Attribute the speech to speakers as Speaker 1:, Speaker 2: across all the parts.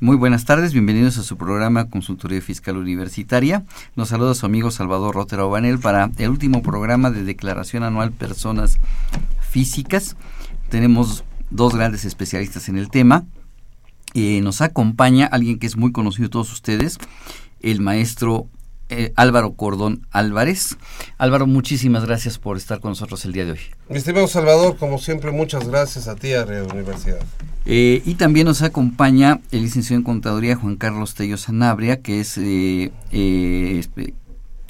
Speaker 1: Muy buenas tardes, bienvenidos a su programa Consultoría Fiscal Universitaria. Nos saluda su amigo Salvador Rotera Obanel para el último programa de declaración anual personas físicas. Tenemos dos grandes especialistas en el tema. Eh, nos acompaña alguien que es muy conocido de todos ustedes, el maestro eh, Álvaro Cordón Álvarez. Álvaro, muchísimas gracias por estar con nosotros el día de hoy.
Speaker 2: Mi estimado Salvador, como siempre, muchas gracias a ti, a la Universidad.
Speaker 1: Eh, y también nos acompaña el licenciado en Contaduría Juan Carlos Tello Sanabria, que es eh, eh,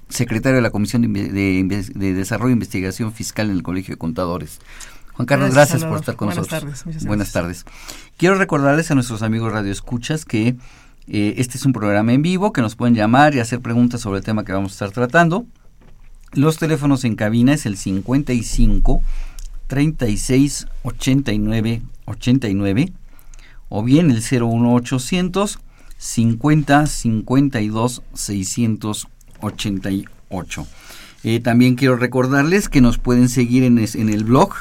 Speaker 1: secretario de la Comisión de, de, de, Desarrollo e Investigación Fiscal en el Colegio de Contadores. Juan Carlos, gracias, gracias por estar con
Speaker 3: Buenas
Speaker 1: nosotros.
Speaker 3: Tardes,
Speaker 1: Buenas tardes. Quiero recordarles a nuestros amigos Radio Escuchas que eh, este es un programa en vivo que nos pueden llamar y hacer preguntas sobre el tema que vamos a estar tratando. Los teléfonos en cabina es el 55 36 89 89 o bien el 01800 50 52 688. Eh, también quiero recordarles que nos pueden seguir en, en el blog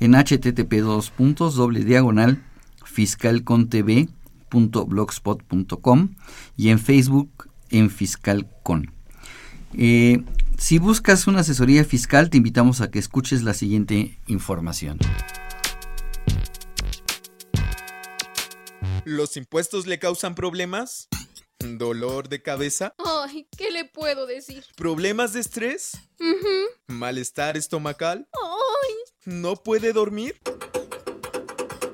Speaker 1: en http dos puntos doble diagonal fiscalcontv.blogspot.com y en Facebook en Fiscalcon. Eh, si buscas una asesoría fiscal, te invitamos a que escuches la siguiente información.
Speaker 4: ¿Los impuestos le causan problemas? ¿Dolor de cabeza?
Speaker 5: Ay, ¿qué le puedo decir?
Speaker 4: ¿Problemas de estrés?
Speaker 5: Uh -huh.
Speaker 4: ¿Malestar estomacal?
Speaker 5: Ay.
Speaker 4: ¿No puede dormir?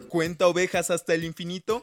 Speaker 4: ¿Cuenta ovejas hasta el infinito?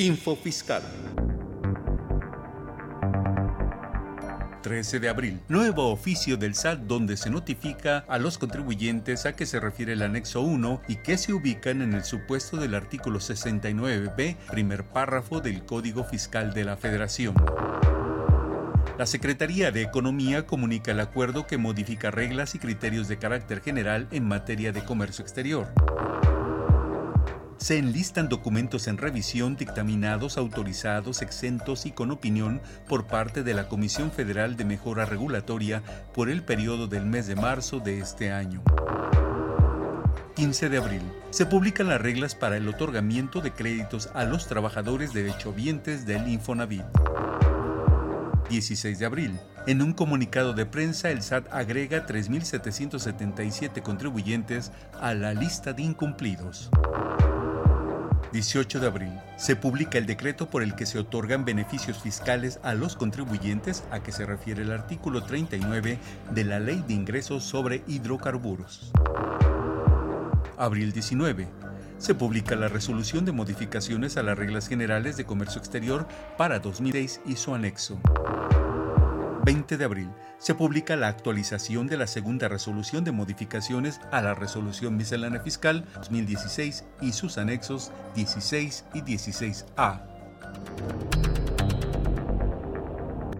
Speaker 6: Info Fiscal. 13 de abril. Nuevo oficio del SAT donde se notifica a los contribuyentes a que se refiere el anexo 1 y que se ubican en el supuesto del artículo 69b, primer párrafo del Código Fiscal de la Federación. La Secretaría de Economía comunica el acuerdo que modifica reglas y criterios de carácter general en materia de comercio exterior se enlistan documentos en revisión dictaminados, autorizados, exentos y con opinión por parte de la Comisión Federal de Mejora Regulatoria por el periodo del mes de marzo de este año. 15 de abril. Se publican las reglas para el otorgamiento de créditos a los trabajadores derechohabientes del Infonavit. 16 de abril. En un comunicado de prensa, el SAT agrega 3.777 contribuyentes a la lista de incumplidos. 18 de abril. Se publica el decreto por el que se otorgan beneficios fiscales a los contribuyentes a que se refiere el artículo 39 de la Ley de Ingresos sobre Hidrocarburos. Abril 19. Se publica la resolución de modificaciones a las reglas generales de comercio exterior para 2006 y su anexo. 20 de abril se publica la actualización de la segunda resolución de modificaciones a la resolución miscelánea fiscal 2016 y sus anexos 16 y 16A.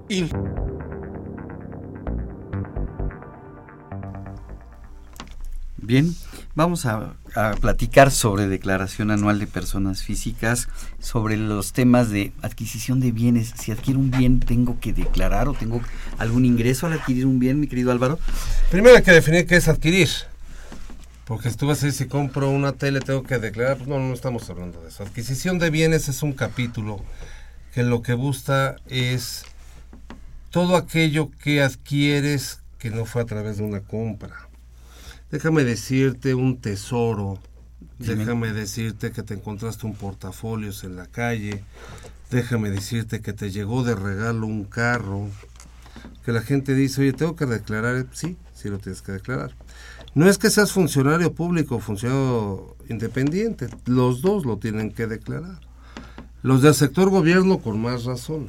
Speaker 7: Info.
Speaker 1: Bien, Vamos a, platicar sobre declaración anual de personas físicas, sobre los temas de adquisición de bienes. Si adquiero un bien, ¿tengo que declarar o tengo algún ingreso al adquirir un bien, mi querido Álvaro?
Speaker 2: Primero hay que definir qué es adquirir. Porque si tú vas a decir, si compro una tele, tengo que declarar. Pues no, no estamos hablando de eso. Adquisición de bienes es un capítulo que lo que busca es todo aquello que adquieres que no fue a través de una compra déjame decirte un tesoro, déjame decirte que te encontraste un portafolios en la calle, déjame decirte que te llegó de regalo un carro, que la gente dice, oye, tengo que declarar, sí, sí lo tienes que declarar. No es que seas funcionario público o funcionario independiente, los dos lo tienen que declarar. Los del sector gobierno con más razón.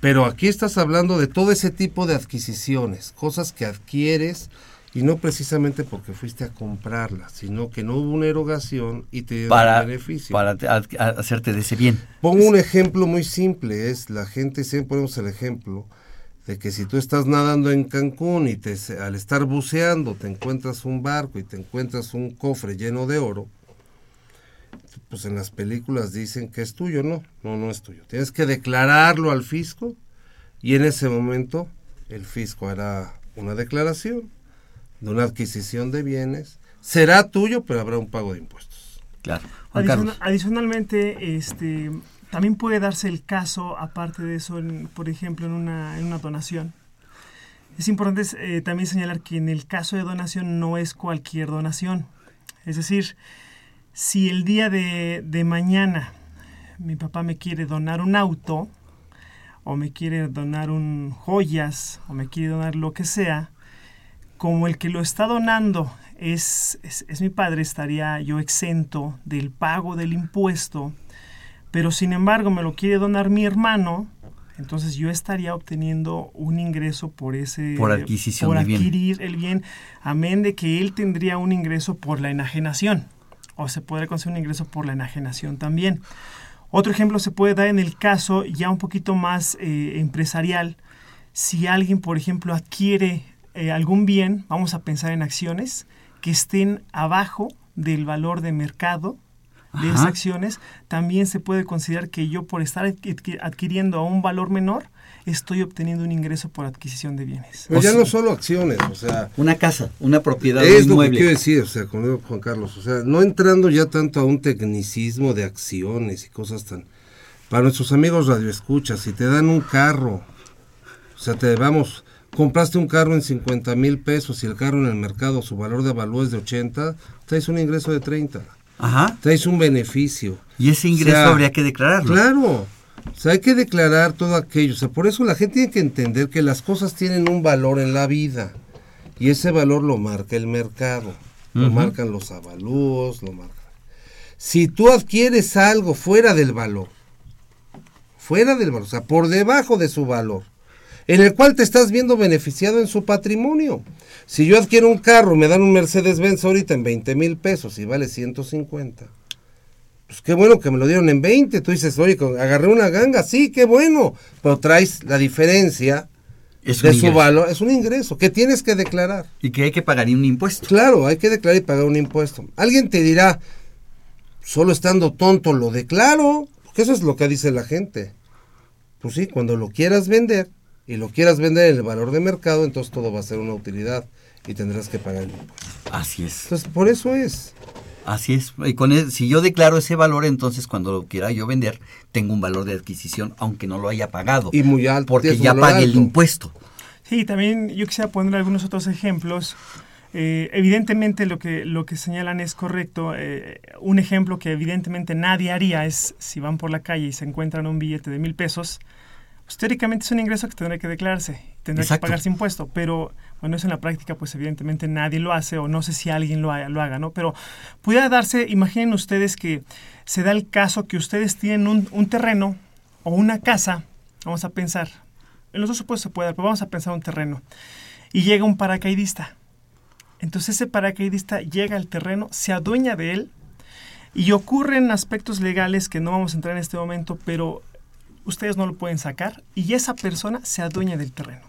Speaker 2: Pero aquí estás hablando de todo ese tipo de adquisiciones, cosas que adquieres, y no precisamente porque fuiste a comprarla, sino que no hubo una erogación y te dio
Speaker 1: un
Speaker 2: beneficio.
Speaker 1: Para hacerte de ese bien.
Speaker 2: Pongo un ejemplo muy simple, es la gente, siempre ponemos el ejemplo de que si tú estás nadando en Cancún y te, al estar buceando te encuentras un barco y te encuentras un cofre lleno de oro, pues en las películas dicen que es tuyo, no, no, no es tuyo. Tienes que declararlo al fisco y en ese momento el fisco hará una declaración de una adquisición de bienes, será tuyo, pero habrá un pago de impuestos.
Speaker 1: Claro.
Speaker 3: adicionalmente, este, también puede darse el caso, aparte de eso, por ejemplo, en una, en una donación. Es importante eh, también señalar que en el caso de donación no es cualquier donación. Es decir, si el día de, de mañana mi papá me quiere donar un auto, o me quiere donar un joyas, o me quiere donar lo que sea, como el que lo está donando es, es, mi padre, estaría yo exento del pago del impuesto, pero sin embargo me lo quiere donar mi hermano, entonces yo estaría obteniendo un ingreso por ese
Speaker 1: por adquisición
Speaker 3: por
Speaker 1: adquirir
Speaker 3: el bien, amén de que él tendría un ingreso por la enajenación o se podría conseguir un ingreso por la enajenación también. Otro ejemplo se puede dar en el caso ya un poquito más eh, empresarial. Si alguien, por ejemplo, adquiere eh, algún bien, vamos a pensar en acciones que estén abajo del valor de mercado de esas acciones, también se puede considerar que yo por estar adquiriendo a un valor menor, estoy obteniendo un ingreso por adquisición de bienes.
Speaker 2: Pero ya no solo acciones, o sea...
Speaker 1: Una casa, una propiedad.
Speaker 2: Es lo que quiero decir, o sea, con Juan Carlos, o sea, no entrando ya tanto a un tecnicismo de acciones y cosas tan... Para nuestros amigos radioescuchas, si te dan un carro, o sea, te vamos compraste un carro en 50 mil pesos y el carro en el mercado su valor de avalúo es de 80, traes un ingreso de 30.
Speaker 1: Ajá.
Speaker 2: Traes un beneficio.
Speaker 1: Y ese ingreso habría que declararlo.
Speaker 2: Claro. O sea, hay que declarar todo aquello. O sea, por eso la gente tiene que entender que las cosas tienen un valor en la vida. Y ese valor lo marca el mercado. Lo marcan los avalúos, lo marcan. Si tú adquieres algo fuera del valor, fuera del valor, o sea, por debajo de su valor, en el cual te estás viendo beneficiado en su patrimonio. Si yo adquiero un carro, me dan un Mercedes-Benz ahorita en 20 mil pesos y vale 150. Pues qué bueno que me lo dieron en 20. Tú dices, oye, agarré una ganga, sí, qué bueno. Pero traes la diferencia de su valor. Es un ingreso que tienes que declarar.
Speaker 1: Y que hay que pagar un impuesto.
Speaker 2: Claro, hay que declarar y pagar un impuesto. Alguien te dirá, solo estando tonto lo declaro. Porque eso es lo que dice la gente. Pues sí, cuando lo quieras vender, y lo quieras vender en el valor de mercado, entonces todo va a ser una utilidad y tendrás que pagar el impuesto.
Speaker 1: Así es.
Speaker 2: Entonces, por eso es.
Speaker 1: Así es. Y con si yo declaro ese valor, entonces cuando lo quiera yo vender, tengo un valor de adquisición, aunque no lo haya pagado.
Speaker 2: Y muy alto.
Speaker 1: Porque ya pague el impuesto.
Speaker 3: Sí, también yo quisiera poner algunos otros ejemplos. Eh, evidentemente lo que, lo que señalan es correcto. Eh, un ejemplo que evidentemente nadie haría es si van por la calle y se encuentran un billete de mil pesos, pues, teóricamente es un ingreso que tendrá que declararse, tendrá que pagarse impuesto, pero bueno, eso en la práctica pues evidentemente nadie lo hace o no sé si alguien lo, haga, lo haga ¿no? Pero pudiera darse, imaginen ustedes que se da el caso que ustedes tienen un, un terreno o una casa, vamos a pensar, en los dos supuestos se puede dar, pero vamos a pensar un terreno, y llega un paracaidista. Entonces ese paracaidista llega al terreno, se adueña de él, y ocurren aspectos legales que no vamos a entrar en este momento, pero ustedes no lo pueden sacar y esa persona se adueña del terreno.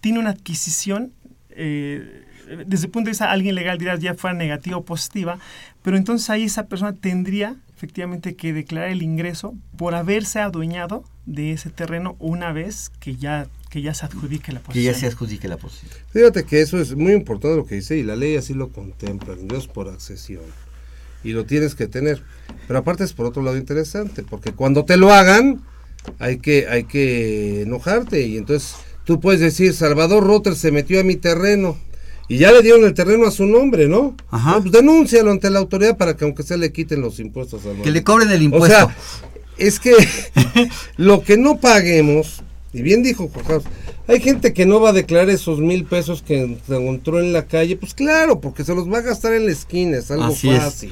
Speaker 3: Tiene una adquisición eh, desde el punto de vista alguien legal dirá ya fuera negativa o positiva, pero entonces ahí esa persona tendría efectivamente que declarar el ingreso por haberse adueñado de ese terreno una vez que ya que ya se adjudique la posición.
Speaker 1: Que ya se adjudique la posición.
Speaker 2: Fíjate que eso es muy importante lo que dice y la ley así lo contempla, ingresos por accesión. Y lo tienes que tener. Pero aparte es por otro lado interesante, porque cuando te lo hagan hay que hay que enojarte y entonces tú puedes decir Salvador Rotter se metió a mi terreno y ya le dieron el terreno a su nombre, ¿no?
Speaker 1: Ajá.
Speaker 2: No, pues denúncialo ante la autoridad para que aunque sea le quiten los impuestos al
Speaker 1: Que le cobren el impuesto.
Speaker 2: O sea, es que lo que no paguemos, y bien dijo Juan Carlos, hay gente que no va a declarar esos mil pesos que encontró en la calle, pues claro, porque se los va a gastar en la esquina, es algo
Speaker 1: Así es.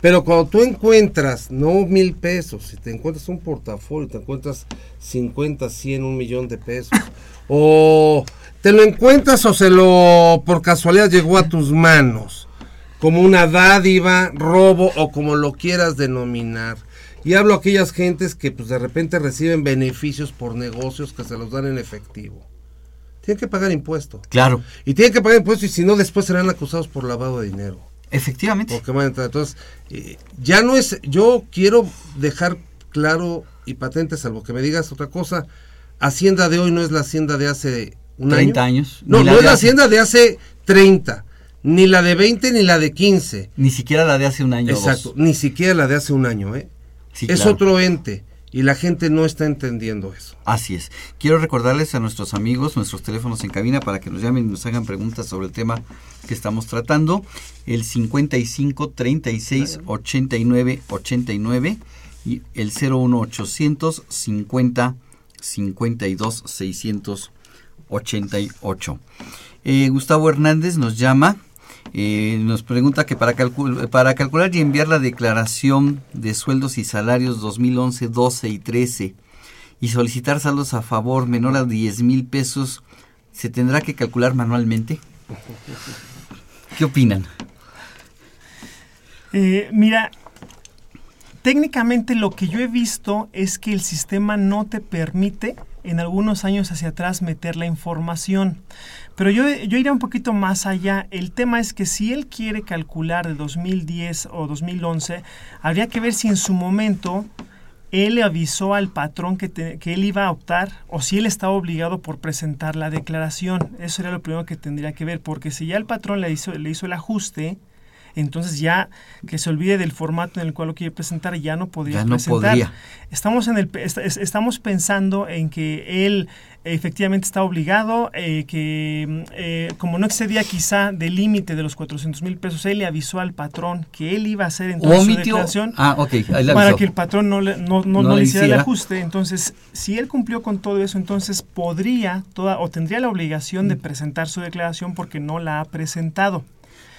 Speaker 2: Pero cuando tú encuentras, no mil pesos, si te encuentras un portafolio, te encuentras 50, 100, un millón de pesos, o te lo encuentras o se lo por casualidad llegó a tus manos, como una dádiva, robo o como lo quieras denominar. Y hablo a aquellas gentes que pues de repente reciben beneficios por negocios que se los dan en efectivo. Tienen que pagar impuesto.
Speaker 1: Claro.
Speaker 2: Y tienen que pagar impuesto y si no después serán acusados por lavado de dinero.
Speaker 1: Efectivamente.
Speaker 2: Entrar. Entonces, eh, ya no es, yo quiero dejar claro y patente, salvo que me digas otra cosa, Hacienda de hoy no es la Hacienda de hace un
Speaker 1: 30
Speaker 2: año.
Speaker 1: años.
Speaker 2: No, no es la
Speaker 1: hace-
Speaker 2: Hacienda de hace 30, ni la de 20 ni la de 15.
Speaker 1: Ni siquiera la de hace un año.
Speaker 2: Exacto, ni siquiera la de hace un año, ¿eh?
Speaker 1: Sí,
Speaker 2: es
Speaker 1: claro.
Speaker 2: otro ente y la gente no está entendiendo eso.
Speaker 1: Así es. Quiero recordarles a nuestros amigos nuestros teléfonos en cabina para que nos llamen y nos hagan preguntas sobre el tema que estamos tratando. El 55 36 89 89 y el 01 800 50 52 688. Eh, Gustavo Hernández nos llama. Eh, nos pregunta que para, calcul- para calcular y enviar la declaración de sueldos y salarios 2011, 12 y 13 y solicitar saldos a favor menor a 10 mil pesos, ¿se tendrá que calcular manualmente? ¿Qué opinan?
Speaker 3: Eh, mira, técnicamente lo que yo he visto es que el sistema no te permite en algunos años hacia atrás meter la información. Pero yo, yo un poquito más allá. El tema es que si él quiere calcular de 2010 o 2011, habría que ver si en su momento él le avisó al patrón que, que él iba a optar o si él estaba obligado por presentar la declaración. Eso sería lo primero que tendría que ver, porque si ya el patrón le hizo, le hizo el ajuste, entonces ya que se olvide del formato en el cual lo quiere presentar, ya no podría
Speaker 1: Ya no
Speaker 3: presentar.
Speaker 1: podría.
Speaker 3: Estamos, en el, est- es- estamos pensando en que él efectivamente está obligado, eh, que mm, eh, como no excedía quizá del límite de los 400 mil pesos, él le avisó al patrón que él iba a hacer entonces su declaración
Speaker 1: Ah,
Speaker 3: para que el patrón no le, no, no-
Speaker 1: No le
Speaker 3: le hiciera el
Speaker 1: hiciera.
Speaker 3: ajuste. Entonces, si él cumplió con todo eso, entonces podría toda o tendría la obligación
Speaker 1: Mm.
Speaker 3: de presentar su declaración porque no la ha presentado.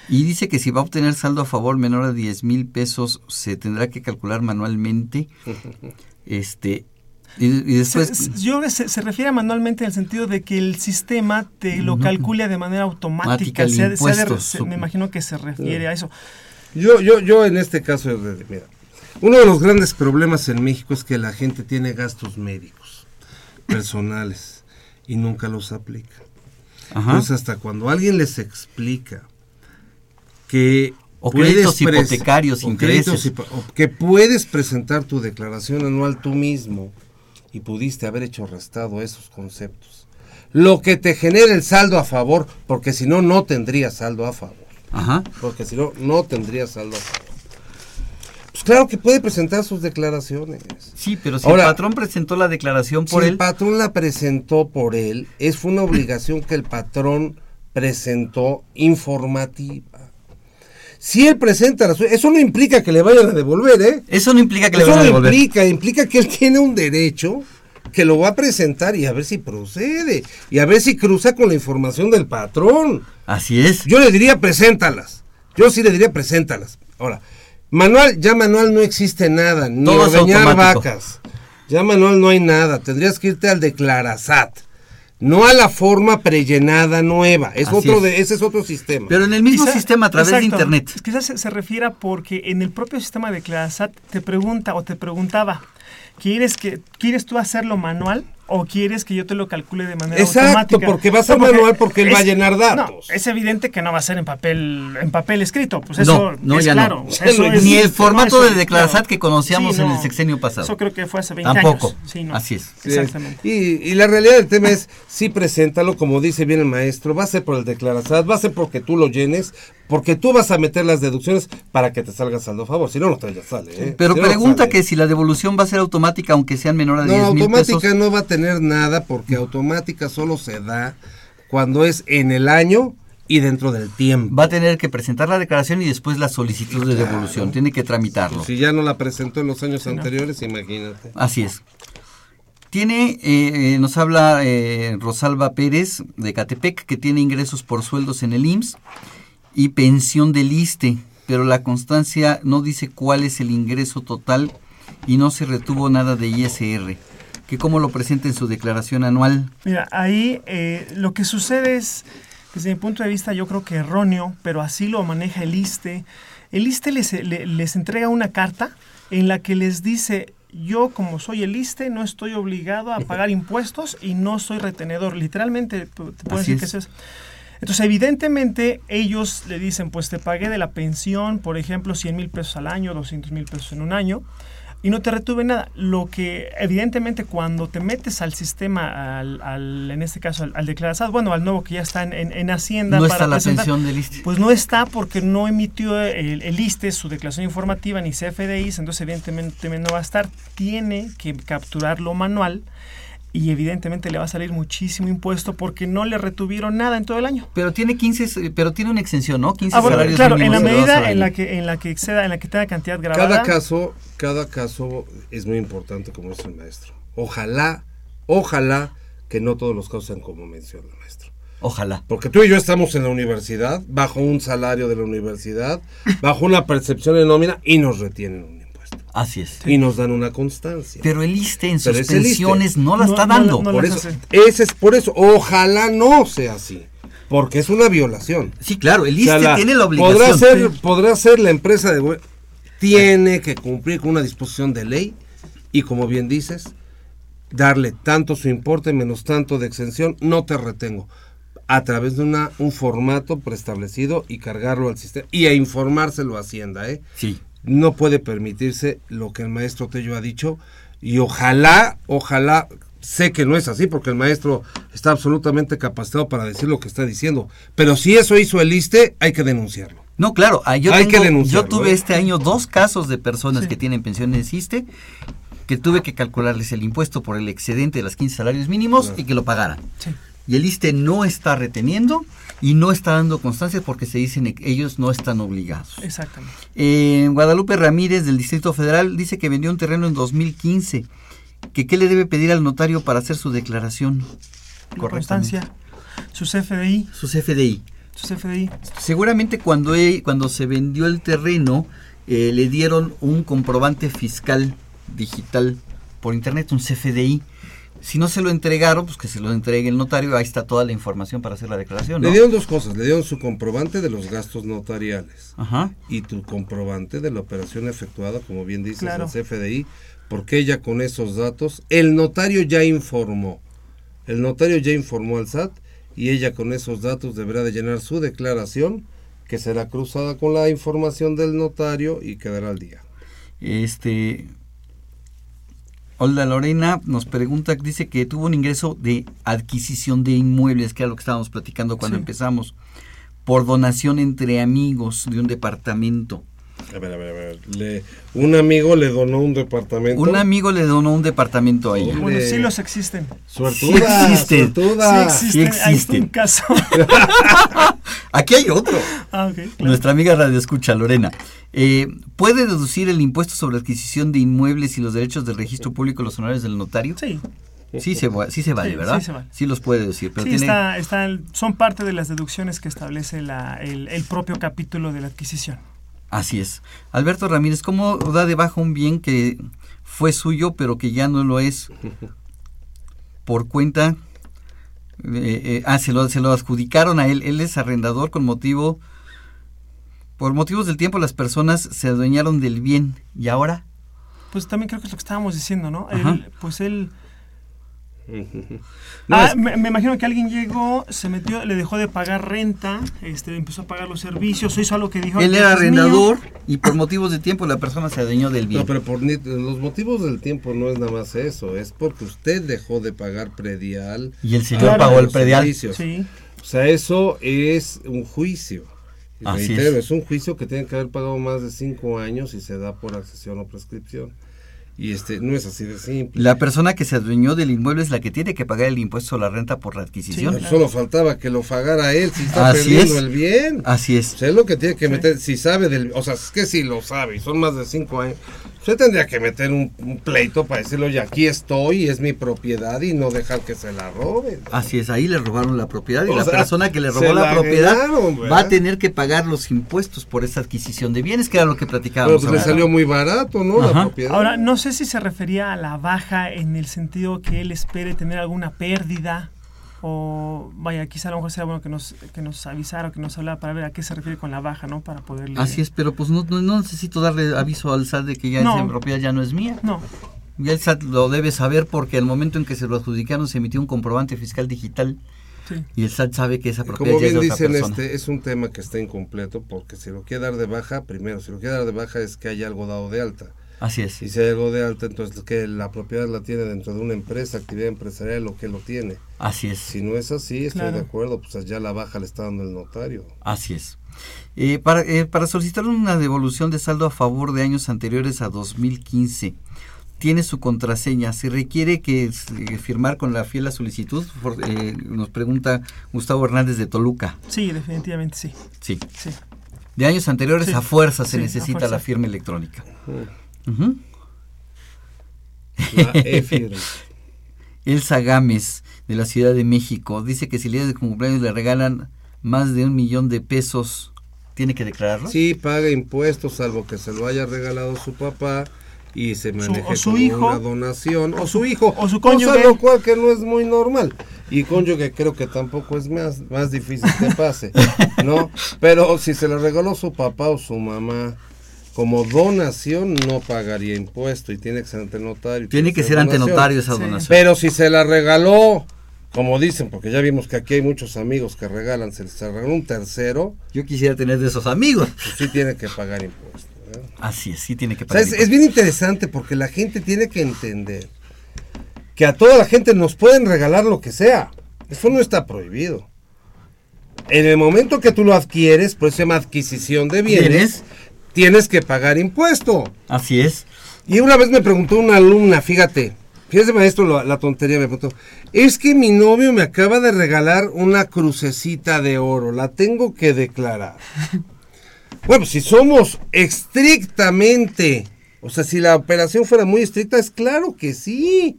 Speaker 1: Y dice que si va a obtener saldo a favor menor a 10 mil pesos, se tendrá que calcular manualmente. Este, y, y después...
Speaker 3: Se- se- yo se, se refiere manualmente en el sentido de que el sistema te lo calcule de manera automática.
Speaker 2: Automática el
Speaker 3: Se ha de- me imagino que se refiere a eso.
Speaker 2: Yo, yo, yo en este caso, mira, uno de los grandes problemas en México es que la gente tiene gastos médicos, personales, y nunca los aplica.
Speaker 1: Ajá.
Speaker 2: Entonces, hasta cuando alguien les explica que
Speaker 1: O créditos hipotecarios,
Speaker 2: o
Speaker 1: intereses.
Speaker 2: que puedes presentar tu declaración anual tú mismo y pudiste haber hecho restado esos conceptos. Lo que te genera el saldo a favor, porque si no, no tendrías saldo a favor.
Speaker 1: Ajá.
Speaker 2: Porque si no, no tendrías saldo a favor. Pues claro que puede presentar sus declaraciones.
Speaker 1: Sí, pero si
Speaker 2: Ahora,
Speaker 1: el patrón presentó la declaración por
Speaker 2: si
Speaker 1: él...
Speaker 2: el patrón la presentó por él, es una obligación que el patrón presentó informativa. Si él presenta la suya, eso no implica que le vayan a devolver, ¿eh?
Speaker 1: Eso no implica que le
Speaker 2: Eso
Speaker 1: vayan a
Speaker 2: no
Speaker 1: devolver.
Speaker 2: implica, implica que él tiene un derecho que lo va a presentar y a ver si procede y a ver si cruza con la información del patrón.
Speaker 1: Así es.
Speaker 2: Yo le diría preséntalas. Yo sí le diría preséntalas. Ahora, manual, ya manual no existe nada, ni
Speaker 1: Todo
Speaker 2: ordeñar vacas. Ya manual no hay nada. Tendrías que irte al declarazat. No a la forma prellenada nueva. Es
Speaker 1: Así
Speaker 2: otro
Speaker 1: es.
Speaker 2: de, ese es otro sistema.
Speaker 1: Pero en el mismo
Speaker 3: Quizá-
Speaker 1: sistema, a través de. Internet.
Speaker 3: Quizás se, se refiera porque en el propio sistema de Clasat te pregunta o te preguntaba, ¿Quieres, que, ¿Quieres tú hacerlo manual o quieres que yo te lo calcule de manera
Speaker 2: Exacto,
Speaker 3: automática?
Speaker 2: porque va a ser manual porque él va a llenar datos.
Speaker 3: No, es evidente que no va a ser en papel en papel escrito, pues eso
Speaker 1: no, no,
Speaker 3: es
Speaker 1: ya
Speaker 3: claro.
Speaker 1: no.
Speaker 3: Eso es-
Speaker 1: Ni el
Speaker 3: no,
Speaker 1: formato
Speaker 3: eso-
Speaker 1: de declarazat
Speaker 3: no.
Speaker 1: que conocíamos
Speaker 3: Sí,
Speaker 1: en
Speaker 3: no.
Speaker 1: el sexenio pasado.
Speaker 3: Eso creo que fue hace 20
Speaker 1: Tampoco.
Speaker 3: años. Sí, no.
Speaker 1: Así es.
Speaker 2: Sí.
Speaker 3: Exactamente.
Speaker 2: Y, y la realidad del tema es, sí, preséntalo, como dice bien el maestro, va a ser por el declarazat, va a ser porque tú lo llenes, porque tú vas a meter las deducciones para que te salga saldo a favor, si no, no te ya sale. ¿eh?
Speaker 1: Pero
Speaker 2: Si no, no
Speaker 1: pregunta
Speaker 2: sale.
Speaker 1: que si la devolución va a ser automática aunque sean menor a
Speaker 2: No,
Speaker 1: 10 mil pesos.
Speaker 2: automática no va a tener nada porque automática solo se da cuando es en el año y dentro del tiempo.
Speaker 1: Va a tener que presentar la declaración y después la solicitud de devolución. Tiene que tramitarlo.
Speaker 2: Si ya no la presentó en los años anteriores, imagínate.
Speaker 1: Así es. Tiene, eh, eh, nos habla eh, Rosalba Pérez de Catepec, que tiene ingresos por sueldos en el IMSS y pensión del ISTE, pero la constancia no dice cuál es el ingreso total y no se retuvo nada de ISR. Que cómo lo presenta en su declaración anual.
Speaker 3: Mira, ahí eh, lo que sucede es, desde mi punto de vista, yo creo que erróneo, pero así lo maneja el ISTE. El ISTE les, le- les entrega una carta en la que les dice, yo como soy el ISTE no estoy obligado a pagar impuestos y no soy retenedor. Literalmente, te puedo
Speaker 1: Así
Speaker 3: decir que
Speaker 1: es.
Speaker 3: eso es. Entonces, evidentemente, ellos le dicen, pues te pagué de la pensión, por ejemplo, 100 mil pesos al año, 200 mil pesos en un año, y no te retuve nada. Lo que, evidentemente, cuando te metes al sistema, al, al- en este caso, al, al declarazado, bueno, al nuevo que ya está en, en- en Hacienda.
Speaker 1: No
Speaker 3: para
Speaker 1: está la pensión del ISTE.
Speaker 3: Pues no está porque no emitió el, el ISTE su declaración informativa ni CFDIs, entonces evidentemente no va a estar. Tiene que capturarlo manual y evidentemente le va a salir muchísimo impuesto porque no le retuvieron nada en todo el año.
Speaker 1: Pero tiene 15, pero tiene una exención, ¿no? 15
Speaker 3: Ah, bueno,
Speaker 1: salarios
Speaker 3: claro, en la medida en la que en la que exceda, en la que tenga cantidad grabada.
Speaker 2: Cada caso, cada caso es muy importante, como dice el maestro. Ojalá, ojalá que no todos los casos sean como menciona el maestro.
Speaker 1: Ojalá.
Speaker 2: Porque tú y yo estamos en la universidad, bajo un salario de la universidad, bajo una percepción de nómina y nos retienen
Speaker 1: Así es.
Speaker 2: Y nos dan una constancia.
Speaker 1: Pero el ISTE en sus
Speaker 2: Pero
Speaker 1: pensiones no la
Speaker 3: No,
Speaker 1: está dando.
Speaker 3: no
Speaker 2: por eso, ese es por eso. Ojalá no sea así. Porque es una violación.
Speaker 1: Sí, claro, el
Speaker 2: O sea,
Speaker 1: ISTE
Speaker 2: la-
Speaker 1: tiene la obligación.
Speaker 2: Podrá ser,
Speaker 1: Sí.
Speaker 2: podrá ser la empresa de. Tiene que cumplir con una disposición de ley y, como bien dices, darle tanto su importe menos tanto de exención. No te retengo. A través de una, un formato preestablecido y cargarlo al sistema y a informárselo a Hacienda. ¿eh?
Speaker 1: Sí.
Speaker 2: No puede permitirse lo que el maestro Tello ha dicho y ojalá, ojalá, sé que no es así porque el maestro está absolutamente capacitado para decir lo que está diciendo, pero si eso hizo el ISTE, hay que denunciarlo.
Speaker 1: No, claro, ah, yo,
Speaker 2: Hay
Speaker 1: tengo-
Speaker 2: que denunciarlo,
Speaker 1: yo tuve
Speaker 2: ¿eh?
Speaker 1: este año dos casos de personas que tienen pensiones ISTE que tuve que calcularles el impuesto por el excedente de los 15 salarios mínimos y que lo pagaran.
Speaker 3: Sí.
Speaker 1: Y el ISTE no está reteniendo y no está dando constancia porque se dicen que ellos no están obligados.
Speaker 3: Exactamente.
Speaker 1: Eh, Guadalupe Ramírez del Distrito Federal dice que vendió un terreno en 2015. Que qué le debe pedir al notario para hacer su declaración.
Speaker 3: La constancia, su CFDI,
Speaker 1: Su CFDI.
Speaker 3: su CFDI.
Speaker 1: Seguramente cuando, e- cuando se vendió el terreno eh, le dieron un comprobante fiscal digital por internet, un CFDI. Si no se lo entregaron, pues que se lo entregue el notario, ahí está toda la información para hacer la declaración. ¿no?
Speaker 2: Le dieron dos cosas, le dieron su comprobante de los gastos notariales
Speaker 1: Ajá.
Speaker 2: y tu comprobante de la operación efectuada, como bien dices,
Speaker 3: Claro.
Speaker 2: el CFDI, porque ella con esos datos, el notario ya informó, el notario ya informó al SAT y ella con esos datos deberá de llenar su declaración que será cruzada con la información del notario y quedará al día.
Speaker 1: Este. Olga Lorena nos pregunta, dice que tuvo un ingreso de adquisición de inmuebles, que era lo que estábamos platicando cuando
Speaker 3: Sí.
Speaker 1: empezamos, por donación entre amigos de un departamento.
Speaker 2: A ver, a ver, a ver. Le, un amigo le donó un departamento.
Speaker 1: Un amigo le donó un departamento a ella.
Speaker 3: Bueno, sí los existen.
Speaker 2: Suertuda,
Speaker 1: Sí existen.
Speaker 2: suertuda.
Speaker 3: Sí
Speaker 1: sí
Speaker 3: existen. Un
Speaker 1: existen.
Speaker 3: caso.
Speaker 1: Aquí hay otro.
Speaker 3: ah, ok, claro.
Speaker 1: Nuestra amiga Radio Escucha, Lorena. Eh, ¿Puede deducir el impuesto sobre adquisición de inmuebles y los derechos del registro público los honorarios del notario?
Speaker 3: Sí,
Speaker 1: Sí se, va- sí se vale,
Speaker 3: Sí,
Speaker 1: ¿verdad?
Speaker 3: sí se vale.
Speaker 1: los puede decir, pero
Speaker 3: sí
Speaker 1: tiene...
Speaker 3: está, está el- son parte de las deducciones que establece la, el, el propio capítulo de la adquisición.
Speaker 1: Así es. Alberto Ramírez, ¿cómo da de baja un bien que fue suyo pero que ya no lo es por cuenta? eh, eh, ah, se lo, se lo adjudicaron a él. Él es arrendador con motivo... Por motivos del tiempo las personas se adueñaron del bien y ahora...
Speaker 3: Pues también creo que es lo que estábamos diciendo, ¿no? Él, pues él...
Speaker 2: No,
Speaker 3: Ah,
Speaker 2: es-
Speaker 3: me, me imagino que alguien llegó, se metió, le dejó de pagar renta, este, empezó a pagar los servicios, hizo algo que dijo...
Speaker 1: Él
Speaker 3: "Pues
Speaker 1: era
Speaker 3: es mío".
Speaker 1: arrendador y por motivos de tiempo la persona se adueñó del bien.
Speaker 2: No, pero por ni- los motivos del tiempo no es nada más eso, es porque usted dejó de pagar predial.
Speaker 1: Y el señor
Speaker 2: Claro.
Speaker 1: pagó el predial.
Speaker 3: Sí.
Speaker 2: O sea, eso es un juicio.
Speaker 1: Así
Speaker 2: reitero,
Speaker 1: es.
Speaker 2: es. un juicio que tiene que haber pagado más de cinco años y se da por accesión o prescripción. Y este no es así de simple.
Speaker 1: La persona que se adueñó del inmueble es la que tiene que pagar el impuesto a la renta por la adquisición.
Speaker 2: Pero Solo faltaba que lo pagara él, si está
Speaker 1: Así
Speaker 2: perdiendo
Speaker 1: es.
Speaker 2: el bien.
Speaker 1: Así es.
Speaker 2: O sea, es lo que tiene que meter, si sabe del, o sea, es que si lo sabe y son más de cinco años, usted tendría que meter un, un pleito para decirle, oye, aquí estoy, es mi propiedad y no dejar que se la roben.
Speaker 1: Así es, ahí le robaron la propiedad y
Speaker 2: O
Speaker 1: la
Speaker 2: sea,
Speaker 1: persona que le robó la,
Speaker 2: la
Speaker 1: propiedad va a tener que pagar los impuestos por esa adquisición de bienes, que era lo que
Speaker 2: Pero
Speaker 1: platicábamos.
Speaker 2: pues le salió muy barato, ¿no?
Speaker 1: Ajá.
Speaker 2: La propiedad.
Speaker 3: Ahora, no sé si se refería a la baja en el sentido que él espere tener alguna pérdida o vaya, quizá a lo mejor sería bueno que nos, que nos avisara o que nos hablara para ver a qué se refiere con la baja, ¿no? Para poderle...
Speaker 1: Así es, pero pues no, no, no necesito darle aviso al SAT de que ya
Speaker 3: No.
Speaker 1: esa propiedad ya no es mía.
Speaker 3: No.
Speaker 1: Ya el SAT lo debe saber porque al momento en que se lo adjudicaron se emitió un comprobante fiscal digital
Speaker 3: Sí.
Speaker 1: y el SAT sabe que esa propiedad
Speaker 2: Como
Speaker 1: ya es
Speaker 2: bien
Speaker 1: de otra
Speaker 2: dicen,
Speaker 1: persona.
Speaker 2: este es un tema que está incompleto porque si lo quiere dar de baja, primero, si lo quiere dar de baja es que haya algo dado de alta.
Speaker 1: Así es.
Speaker 2: Y si hay algo de alta, entonces que la propiedad la tiene dentro de una empresa, actividad empresarial, o que lo tiene.
Speaker 1: Así es.
Speaker 2: Si no es así, estoy
Speaker 3: Claro.
Speaker 2: de acuerdo, pues ya la baja le está dando el notario.
Speaker 1: Así es. Eh, para, eh, para solicitar una devolución de saldo a favor de años anteriores a 2015, tiene su contraseña. Se requiere que eh, firmar con la fiel a solicitud. For- eh, nos pregunta Gustavo Hernández de Toluca.
Speaker 3: Sí, definitivamente sí.
Speaker 1: Sí.
Speaker 3: Sí.
Speaker 1: De años anteriores
Speaker 3: Sí,
Speaker 1: a fuerza se
Speaker 3: sí,
Speaker 1: necesita
Speaker 3: fuerza.
Speaker 1: la firma electrónica.
Speaker 2: Mm.
Speaker 1: Ujú.
Speaker 2: La E-firma.
Speaker 1: Elsa Gámez, de la Ciudad de México, dice que si el día de cumpleaños le regalan más de un millón de pesos, ¿tiene que declararlo?
Speaker 2: Sí, paga impuestos, salvo que se lo haya regalado su papá y se maneje
Speaker 3: o su
Speaker 2: como
Speaker 3: hijo.
Speaker 2: una donación, o su hijo,
Speaker 3: o su
Speaker 2: cosa
Speaker 3: cónyuge.
Speaker 2: lo cual que no es muy normal. Y cónyuge creo que tampoco es más, más difícil que pase, ¿no? Pero si se le regaló su papá o su mamá como donación, no pagaría impuesto y tiene que ser ante notario.
Speaker 1: Tiene que ser ante notario esa
Speaker 3: Sí.
Speaker 1: donación.
Speaker 2: Pero si se la regaló, como dicen, porque ya vimos que aquí hay muchos amigos que regalan, se les regaló un tercero,
Speaker 1: Yo quisiera tener de esos amigos.
Speaker 2: pues sí tiene que pagar impuesto. ¿eh?
Speaker 1: Así es, sí tiene que
Speaker 2: O sea,
Speaker 1: pagar.
Speaker 2: es, es bien interesante porque la gente tiene que entender que a toda la gente nos pueden regalar lo que sea. Eso no está prohibido. En el momento que tú lo adquieres, por eso se llama adquisición de bienes,
Speaker 1: ¿Bienes?
Speaker 2: Tienes que pagar impuesto.
Speaker 1: Así es.
Speaker 2: Y una vez me preguntó una alumna, fíjate, fíjese maestro la, la tontería, me preguntó, es que mi novio me acaba de regalar una crucecita de oro, la tengo que declarar. bueno, si somos estrictamente, o sea, si la operación fuera muy estricta, es claro que sí,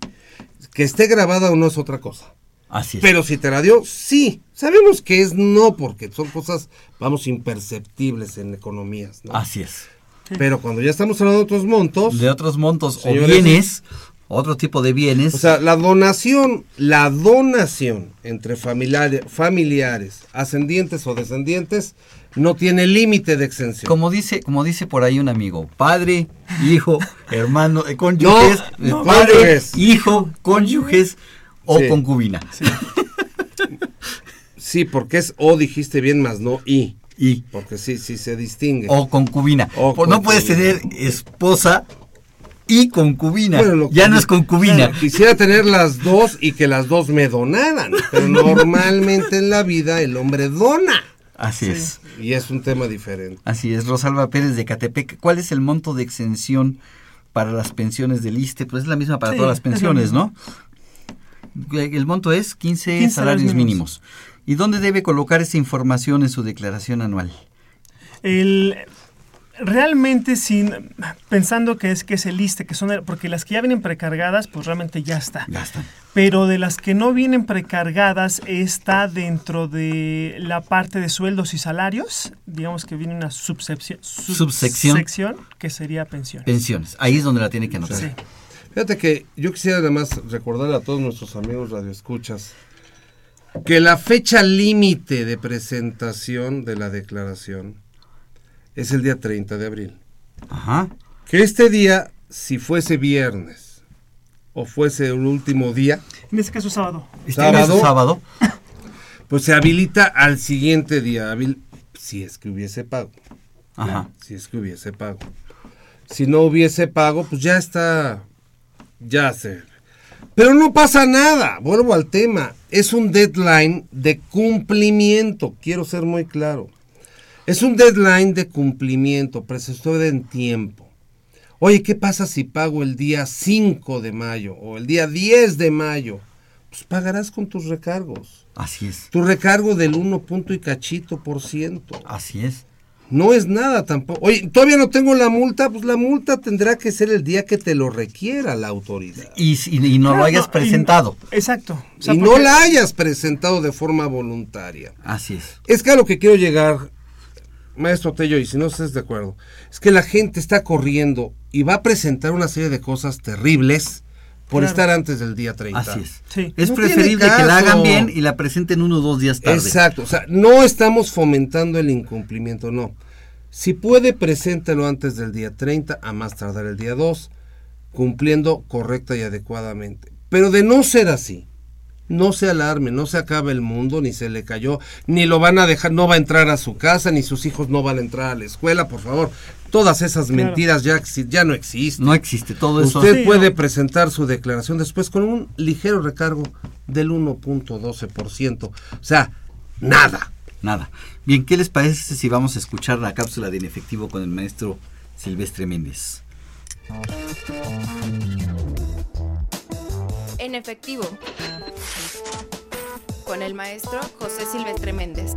Speaker 2: que esté grabada o no es otra cosa.
Speaker 1: Así es.
Speaker 2: Pero si te la dio, sí. Sabemos que es no, porque son cosas, vamos, imperceptibles en economías, ¿no?
Speaker 1: Así es.
Speaker 2: Pero cuando ya estamos hablando de otros montos,
Speaker 1: De otros montos
Speaker 2: Señores,
Speaker 1: o bienes, otro tipo de bienes.
Speaker 2: o sea, la donación, la donación entre familiares, familiares, ascendientes o descendientes, no tiene límite de exención.
Speaker 1: como dice, como dice por ahí un amigo, padre, hijo, hermano, eh, cónyuges,
Speaker 2: No,
Speaker 1: eh,
Speaker 2: no,
Speaker 1: padre,
Speaker 2: cónyuges.
Speaker 1: hijo, cónyuges o
Speaker 2: Sí.
Speaker 1: concubina.
Speaker 2: Sí, porque es o dijiste bien más no y.
Speaker 1: Y
Speaker 2: Porque sí, sí se distingue.
Speaker 1: o concubina.
Speaker 2: O
Speaker 1: Por- no puedes tener esposa y concubina.
Speaker 2: Bueno, lo
Speaker 1: ya
Speaker 2: que-
Speaker 1: no es concubina.
Speaker 2: Claro, quisiera tener las dos y que las dos me donaran, pero normalmente en la vida el hombre dona.
Speaker 1: Así es.
Speaker 2: Y es un tema diferente.
Speaker 1: Así es, Rosalba Pérez de Catepec. ¿Cuál es el monto de exención para las pensiones del ISTE? Pues es la misma para
Speaker 3: Sí,
Speaker 1: todas las pensiones. ¿no? El monto es 15,
Speaker 3: 15
Speaker 1: salarios
Speaker 3: salarios
Speaker 1: mínimos. ¿Y dónde debe colocar esa información en su declaración anual?
Speaker 3: El, realmente sin pensando que es que es el ISTE, que son porque las que ya vienen precargadas, pues realmente ya está.
Speaker 1: Ya está.
Speaker 3: Pero de las que no vienen precargadas está dentro de la parte de sueldos y salarios, digamos que viene una subsección,
Speaker 1: Subsección.
Speaker 3: subsección, que sería pensiones.
Speaker 1: Pensiones. Ahí es donde la tiene que anotar.
Speaker 3: Sí.
Speaker 2: Fíjate que yo quisiera además recordarle a todos nuestros amigos radioescuchas que la fecha límite de presentación de la declaración es el día 30 de abril.
Speaker 1: Ajá.
Speaker 2: Que este día si fuese viernes o fuese el último día.
Speaker 3: En este caso sábado.
Speaker 2: Sábado.
Speaker 1: sábado.
Speaker 2: Pues se habilita al siguiente día, habil- si es que hubiese pago.
Speaker 1: Ajá.
Speaker 2: Si es que hubiese pago. Si no hubiese pago, pues ya está, ya se. Pero no pasa nada, vuelvo al tema. Es un deadline de cumplimiento, quiero ser muy claro. Es un deadline de cumplimiento, sucede en tiempo. Oye, ¿qué pasa si pago el día 5 de mayo o el día 10 de mayo? Pues pagarás con tus recargos.
Speaker 1: Así es.
Speaker 2: Tu recargo del 1 punto y cachito por ciento.
Speaker 1: Así es.
Speaker 2: No es nada tampoco. Oye, todavía no tengo la multa, pues la multa tendrá que ser el día que te lo requiera la autoridad.
Speaker 1: Y, si- y no lo hayas
Speaker 3: no, y-
Speaker 1: presentado.
Speaker 3: Exacto. O sea,
Speaker 2: y no la hayas presentado de forma voluntaria.
Speaker 1: Así es.
Speaker 2: Es que a lo que quiero llegar, maestro Tello, y si no estés de acuerdo, es que la gente está corriendo y va a presentar una serie de cosas terribles por
Speaker 3: Claro.
Speaker 2: estar antes del día 30.
Speaker 1: Así es.
Speaker 3: Sí.
Speaker 1: Es
Speaker 2: No
Speaker 1: preferible que la hagan bien y la presenten uno o dos días tarde.
Speaker 2: Exacto, o sea, no estamos fomentando el incumplimiento, no. Si puede, preséntelo antes del día 30, a más tardar el día 2, cumpliendo correcta y adecuadamente. Pero de no ser así, no se alarme, no se acaba el mundo, ni se le cayó, ni lo van a dejar, no va a entrar a su casa, ni sus hijos no van a entrar a la escuela, por favor. Todas esas
Speaker 3: Claro.
Speaker 2: mentiras ya, ya no existen.
Speaker 1: No existe todo eso.
Speaker 2: Usted
Speaker 3: Sí,
Speaker 2: puede
Speaker 3: no.
Speaker 2: presentar su declaración después con un ligero recargo del 1.12%. O sea, nada.
Speaker 1: Nada. Bien, ¿qué les parece si vamos a escuchar la cápsula de inefectivo con el maestro Silvestre Méndez?
Speaker 8: En efectivo. Con el maestro José Silvestre Méndez.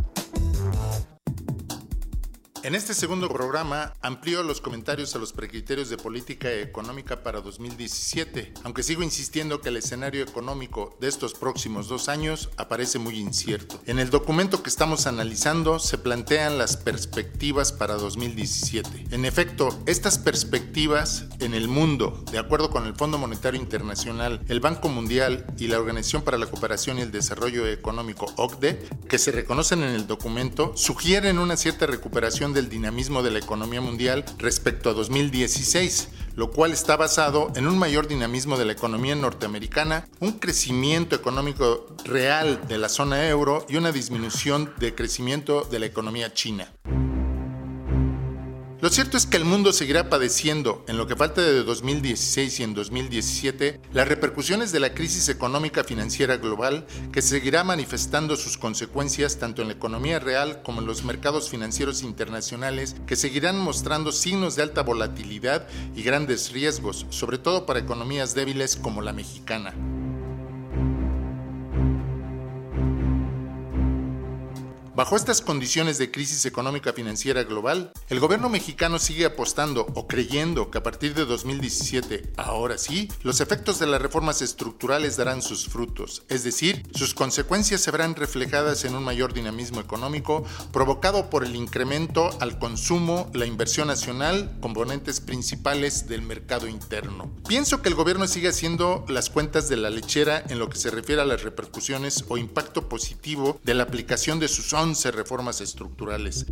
Speaker 9: En este segundo programa amplío los comentarios a los precriterios de política económica para 2017, aunque sigo insistiendo que el escenario económico de estos próximos dos años aparece muy incierto. En el documento que estamos analizando se plantean las perspectivas para 2017. En efecto, estas perspectivas en el mundo, de acuerdo con el Fondo Monetario Internacional, el Banco Mundial y la Organización para la Cooperación y el Desarrollo Económico OCDE, que se reconocen en el documento, sugieren una cierta recuperación del dinamismo de la economía mundial respecto a 2016, lo cual está basado en un mayor dinamismo de la economía norteamericana, un crecimiento económico real de la zona euro y una disminución de crecimiento de la economía china. Lo cierto es que el mundo seguirá padeciendo, en lo que falta de 2016 y en 2017, las repercusiones de la crisis económica financiera global que seguirá manifestando sus consecuencias tanto en la economía real como en los mercados financieros internacionales que seguirán mostrando signos de alta volatilidad y grandes riesgos, sobre todo para economías débiles como la mexicana. Bajo estas condiciones de crisis económica financiera global, el gobierno mexicano sigue apostando o creyendo que a partir de 2017, ahora sí, los efectos de las reformas estructurales darán sus frutos, es decir, sus consecuencias se verán reflejadas en un mayor dinamismo económico provocado por el incremento al consumo, la inversión nacional, componentes principales del mercado interno. Pienso que el gobierno sigue haciendo las cuentas de la lechera en lo que se refiere a las repercusiones o impacto positivo de la aplicación de sus 11 reformas estructurales.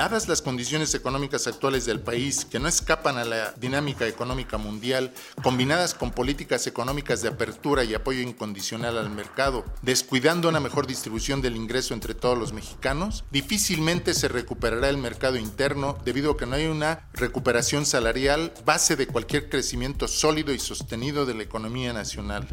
Speaker 9: Dadas las condiciones económicas actuales del país, que no escapan a la dinámica económica mundial, combinadas con políticas económicas de apertura y apoyo incondicional al mercado, descuidando una mejor distribución del ingreso entre todos los mexicanos, difícilmente se recuperará el mercado interno debido a que no hay una recuperación salarial base de cualquier crecimiento sólido y sostenido de la economía nacional.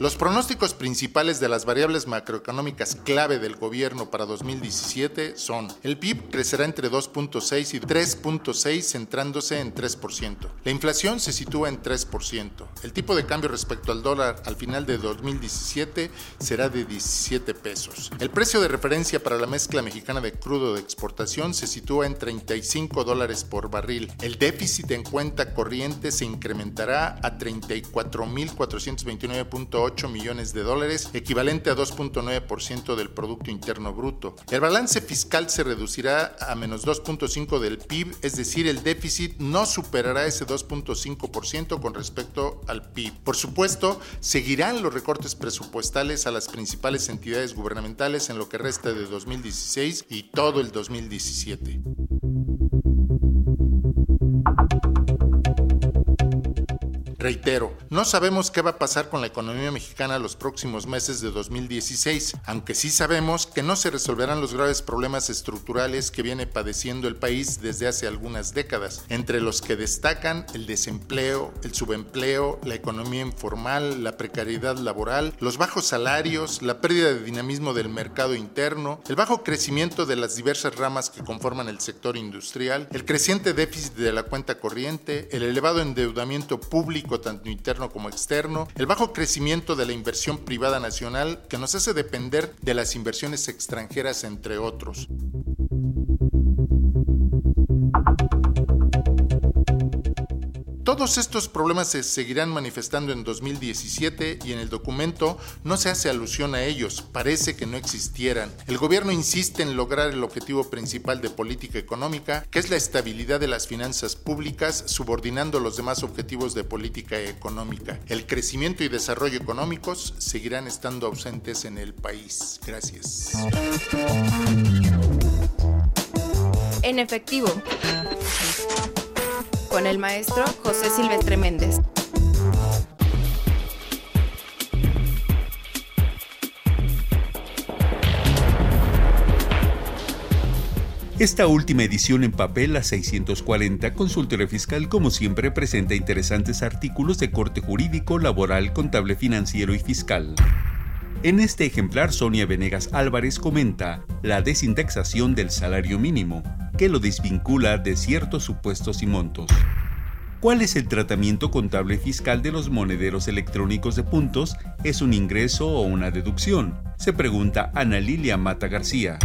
Speaker 9: Los pronósticos principales de las variables macroeconómicas clave del gobierno para 2017 son el PIB crecerá entre 2.6 y 3.6 centrándose en 3%. La inflación se sitúa en 3%. El tipo de cambio respecto al dólar al final de 2017 será de 17 pesos. El precio de referencia para la mezcla mexicana de crudo de exportación se sitúa en 35 dólares por barril. El déficit en cuenta corriente se incrementará a 34.429.8 1.8 millones de dólares, equivalente a 2.9% del Producto Interno Bruto. El balance fiscal se reducirá a menos 2.5 del PIB, es decir, el déficit no superará ese 2.5% con respecto al PIB. Por supuesto, seguirán los recortes presupuestales a las principales entidades gubernamentales en lo que resta de 2016 y todo el 2017. Reitero, no sabemos qué va a pasar con la economía mexicana los próximos meses de 2016, aunque sí sabemos que no se resolverán los graves problemas estructurales que viene padeciendo el país desde hace algunas décadas, entre los que destacan el desempleo, el subempleo, la economía informal, la precariedad laboral, los bajos salarios, la pérdida de dinamismo del mercado interno, el bajo crecimiento de las diversas ramas que conforman el sector industrial, el creciente déficit de la cuenta corriente, el elevado endeudamiento público tanto interno como externo, el bajo crecimiento de la inversión privada nacional que nos hace depender de las inversiones extranjeras, entre otros. Todos estos problemas se seguirán manifestando en 2017 y en el documento no se hace alusión a ellos, parece que no existieran. El gobierno insiste en lograr el objetivo principal de política económica, que es la estabilidad de las finanzas públicas, subordinando los demás objetivos de política económica. El crecimiento y desarrollo económicos seguirán estando ausentes en el país. Gracias.
Speaker 8: En efectivo con el maestro José Silvestre Méndez.
Speaker 6: Esta última edición en papel, la 640, Consultoría Fiscal, como siempre, presenta interesantes artículos de corte jurídico, laboral, contable, financiero y fiscal. En este ejemplar, Sonia Venegas Álvarez comenta la desindexación del salario mínimo, que lo desvincula de ciertos supuestos y montos. ¿Cuál es el tratamiento contable fiscal de los monederos electrónicos de puntos? ¿Es un ingreso o una deducción? Se pregunta Ana Lilia Mata García.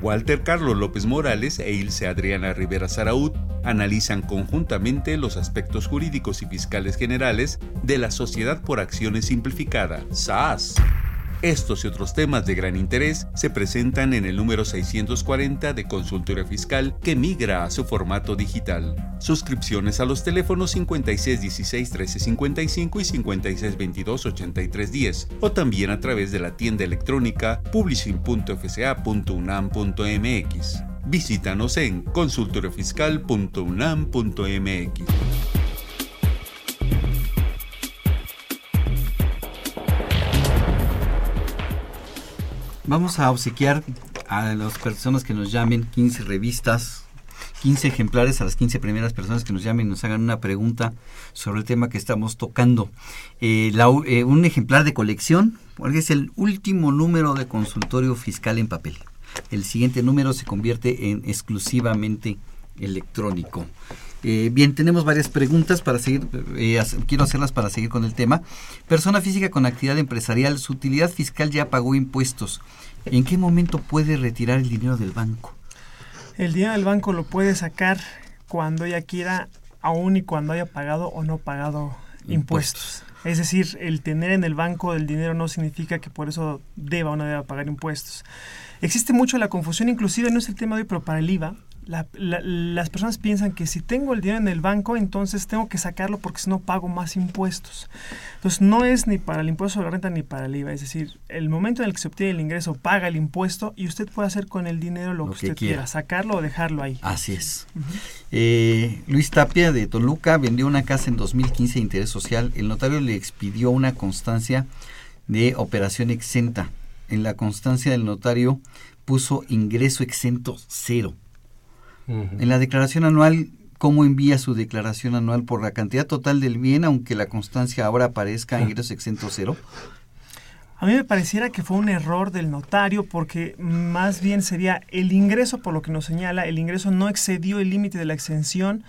Speaker 6: Walter Carlos López Morales e Ilse Adriana Rivera Saraud analizan conjuntamente los aspectos jurídicos y fiscales generales de la Sociedad por Acciones Simplificada, SAS. Estos y otros temas de gran interés se presentan en el número 640 de Consultoría Fiscal que migra a su formato digital. Suscripciones a los teléfonos 5616-1355 y 5622-8310 o también a través de la tienda electrónica publishing.fca.unam.mx. Visítanos en consultoriofiscal.unam.mx.
Speaker 1: Vamos a obsequiar a las personas que nos llamen 15 revistas, 15 ejemplares a las 15 primeras personas que nos llamen y nos hagan una pregunta sobre el tema que estamos tocando. Eh, eh, un ejemplar de colección, porque es el último número de consultorio fiscal en papel. El siguiente número se convierte en exclusivamente electrónico. Eh, bien, tenemos varias preguntas para seguir, quiero hacerlas para seguir con el tema. Persona física con actividad empresarial, su utilidad fiscal ya pagó impuestos. ¿En qué momento puede retirar el dinero del banco?
Speaker 3: El dinero del banco lo puede sacar cuando ella quiera, aún y cuando haya pagado o no pagado impuestos. Es decir, el tener en el banco el dinero no significa que por eso deba o no deba pagar impuestos. Existe mucho la confusión, inclusive no es el tema de hoy, pero para el IVA, las personas piensan que si tengo el dinero en el banco, entonces tengo que sacarlo porque si no pago más impuestos. Entonces no es ni para el impuesto sobre la renta ni para el IVA. Es decir, el momento en el que se obtiene el ingreso paga el impuesto y usted puede hacer con el dinero lo, que usted quiera. sacarlo o dejarlo ahí.
Speaker 1: Así es. Eh, Luis Tapia de Toluca vendió una casa en 2015 de interés social. El notario le expidió una constancia de operación exenta. En la constancia del notario puso ingreso exento cero en la declaración anual, ¿cómo envía su declaración anual por la cantidad total del bien, aunque la constancia ahora aparezca ingresos exento cero?
Speaker 3: A mí me pareciera que fue un error del notario porque más bien sería el ingreso, por lo que nos señala, el ingreso no excedió el límite de la exención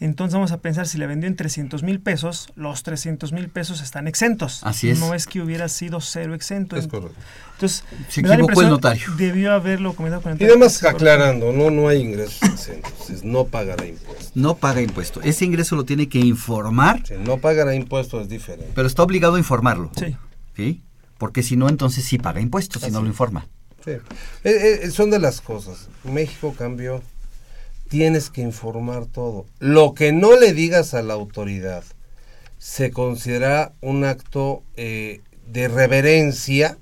Speaker 3: entonces vamos a pensar, si le vendió en 300 mil pesos, los 300 mil pesos están exentos.
Speaker 1: Así es.
Speaker 3: No es que hubiera sido cero exento.
Speaker 2: Es correcto.
Speaker 3: Entonces,
Speaker 1: se equivocó el notario.
Speaker 3: Debió haberlo comentado con el
Speaker 2: Y además aclarando, no, no hay ingresos exentos, no pagará impuestos.
Speaker 1: No paga impuesto. Ese ingreso lo tiene que informar.
Speaker 2: no pagará impuestos es diferente.
Speaker 1: Pero está obligado a informarlo.
Speaker 3: Sí.
Speaker 1: ¿sí? Porque si no, entonces sí paga impuestos, si no lo informa.
Speaker 2: Sí. Eh, eh, son de las cosas. México cambió. Tienes que informar todo. Lo que no le digas a la autoridad se considera un acto eh, de reverencia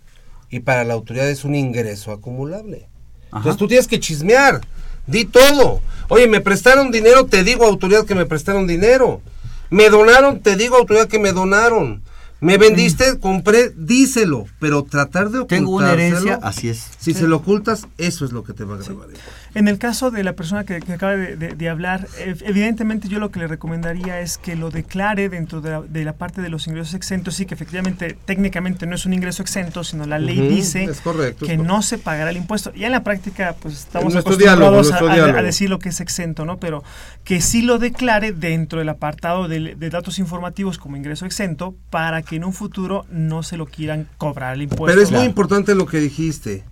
Speaker 2: y para la autoridad es un ingreso acumulable. Entonces tú tienes que chismear, di todo. Oye, me prestaron dinero, te digo autoridad que me prestaron dinero. Me donaron, te digo autoridad que me donaron. Me vendiste, compré, díselo, pero tratar de ocultárselo.
Speaker 1: Tengo una herencia, así es.
Speaker 2: Si se lo ocultas, eso es lo que te va a grabar.
Speaker 3: En el caso de la persona que, acaba de, hablar, evidentemente yo lo que le recomendaría es que lo declare dentro de la, parte de los ingresos exentos, sí que efectivamente técnicamente no es un ingreso exento, sino la ley dice que no se pagará el impuesto. Ya en la práctica pues estamos acostumbrados a, decir lo que es exento, ¿no? Pero que sí lo declare dentro del apartado de, de datos informativos como ingreso exento para que en un futuro no se lo quieran cobrar el impuesto.
Speaker 2: Pero es muy importante lo que dijiste,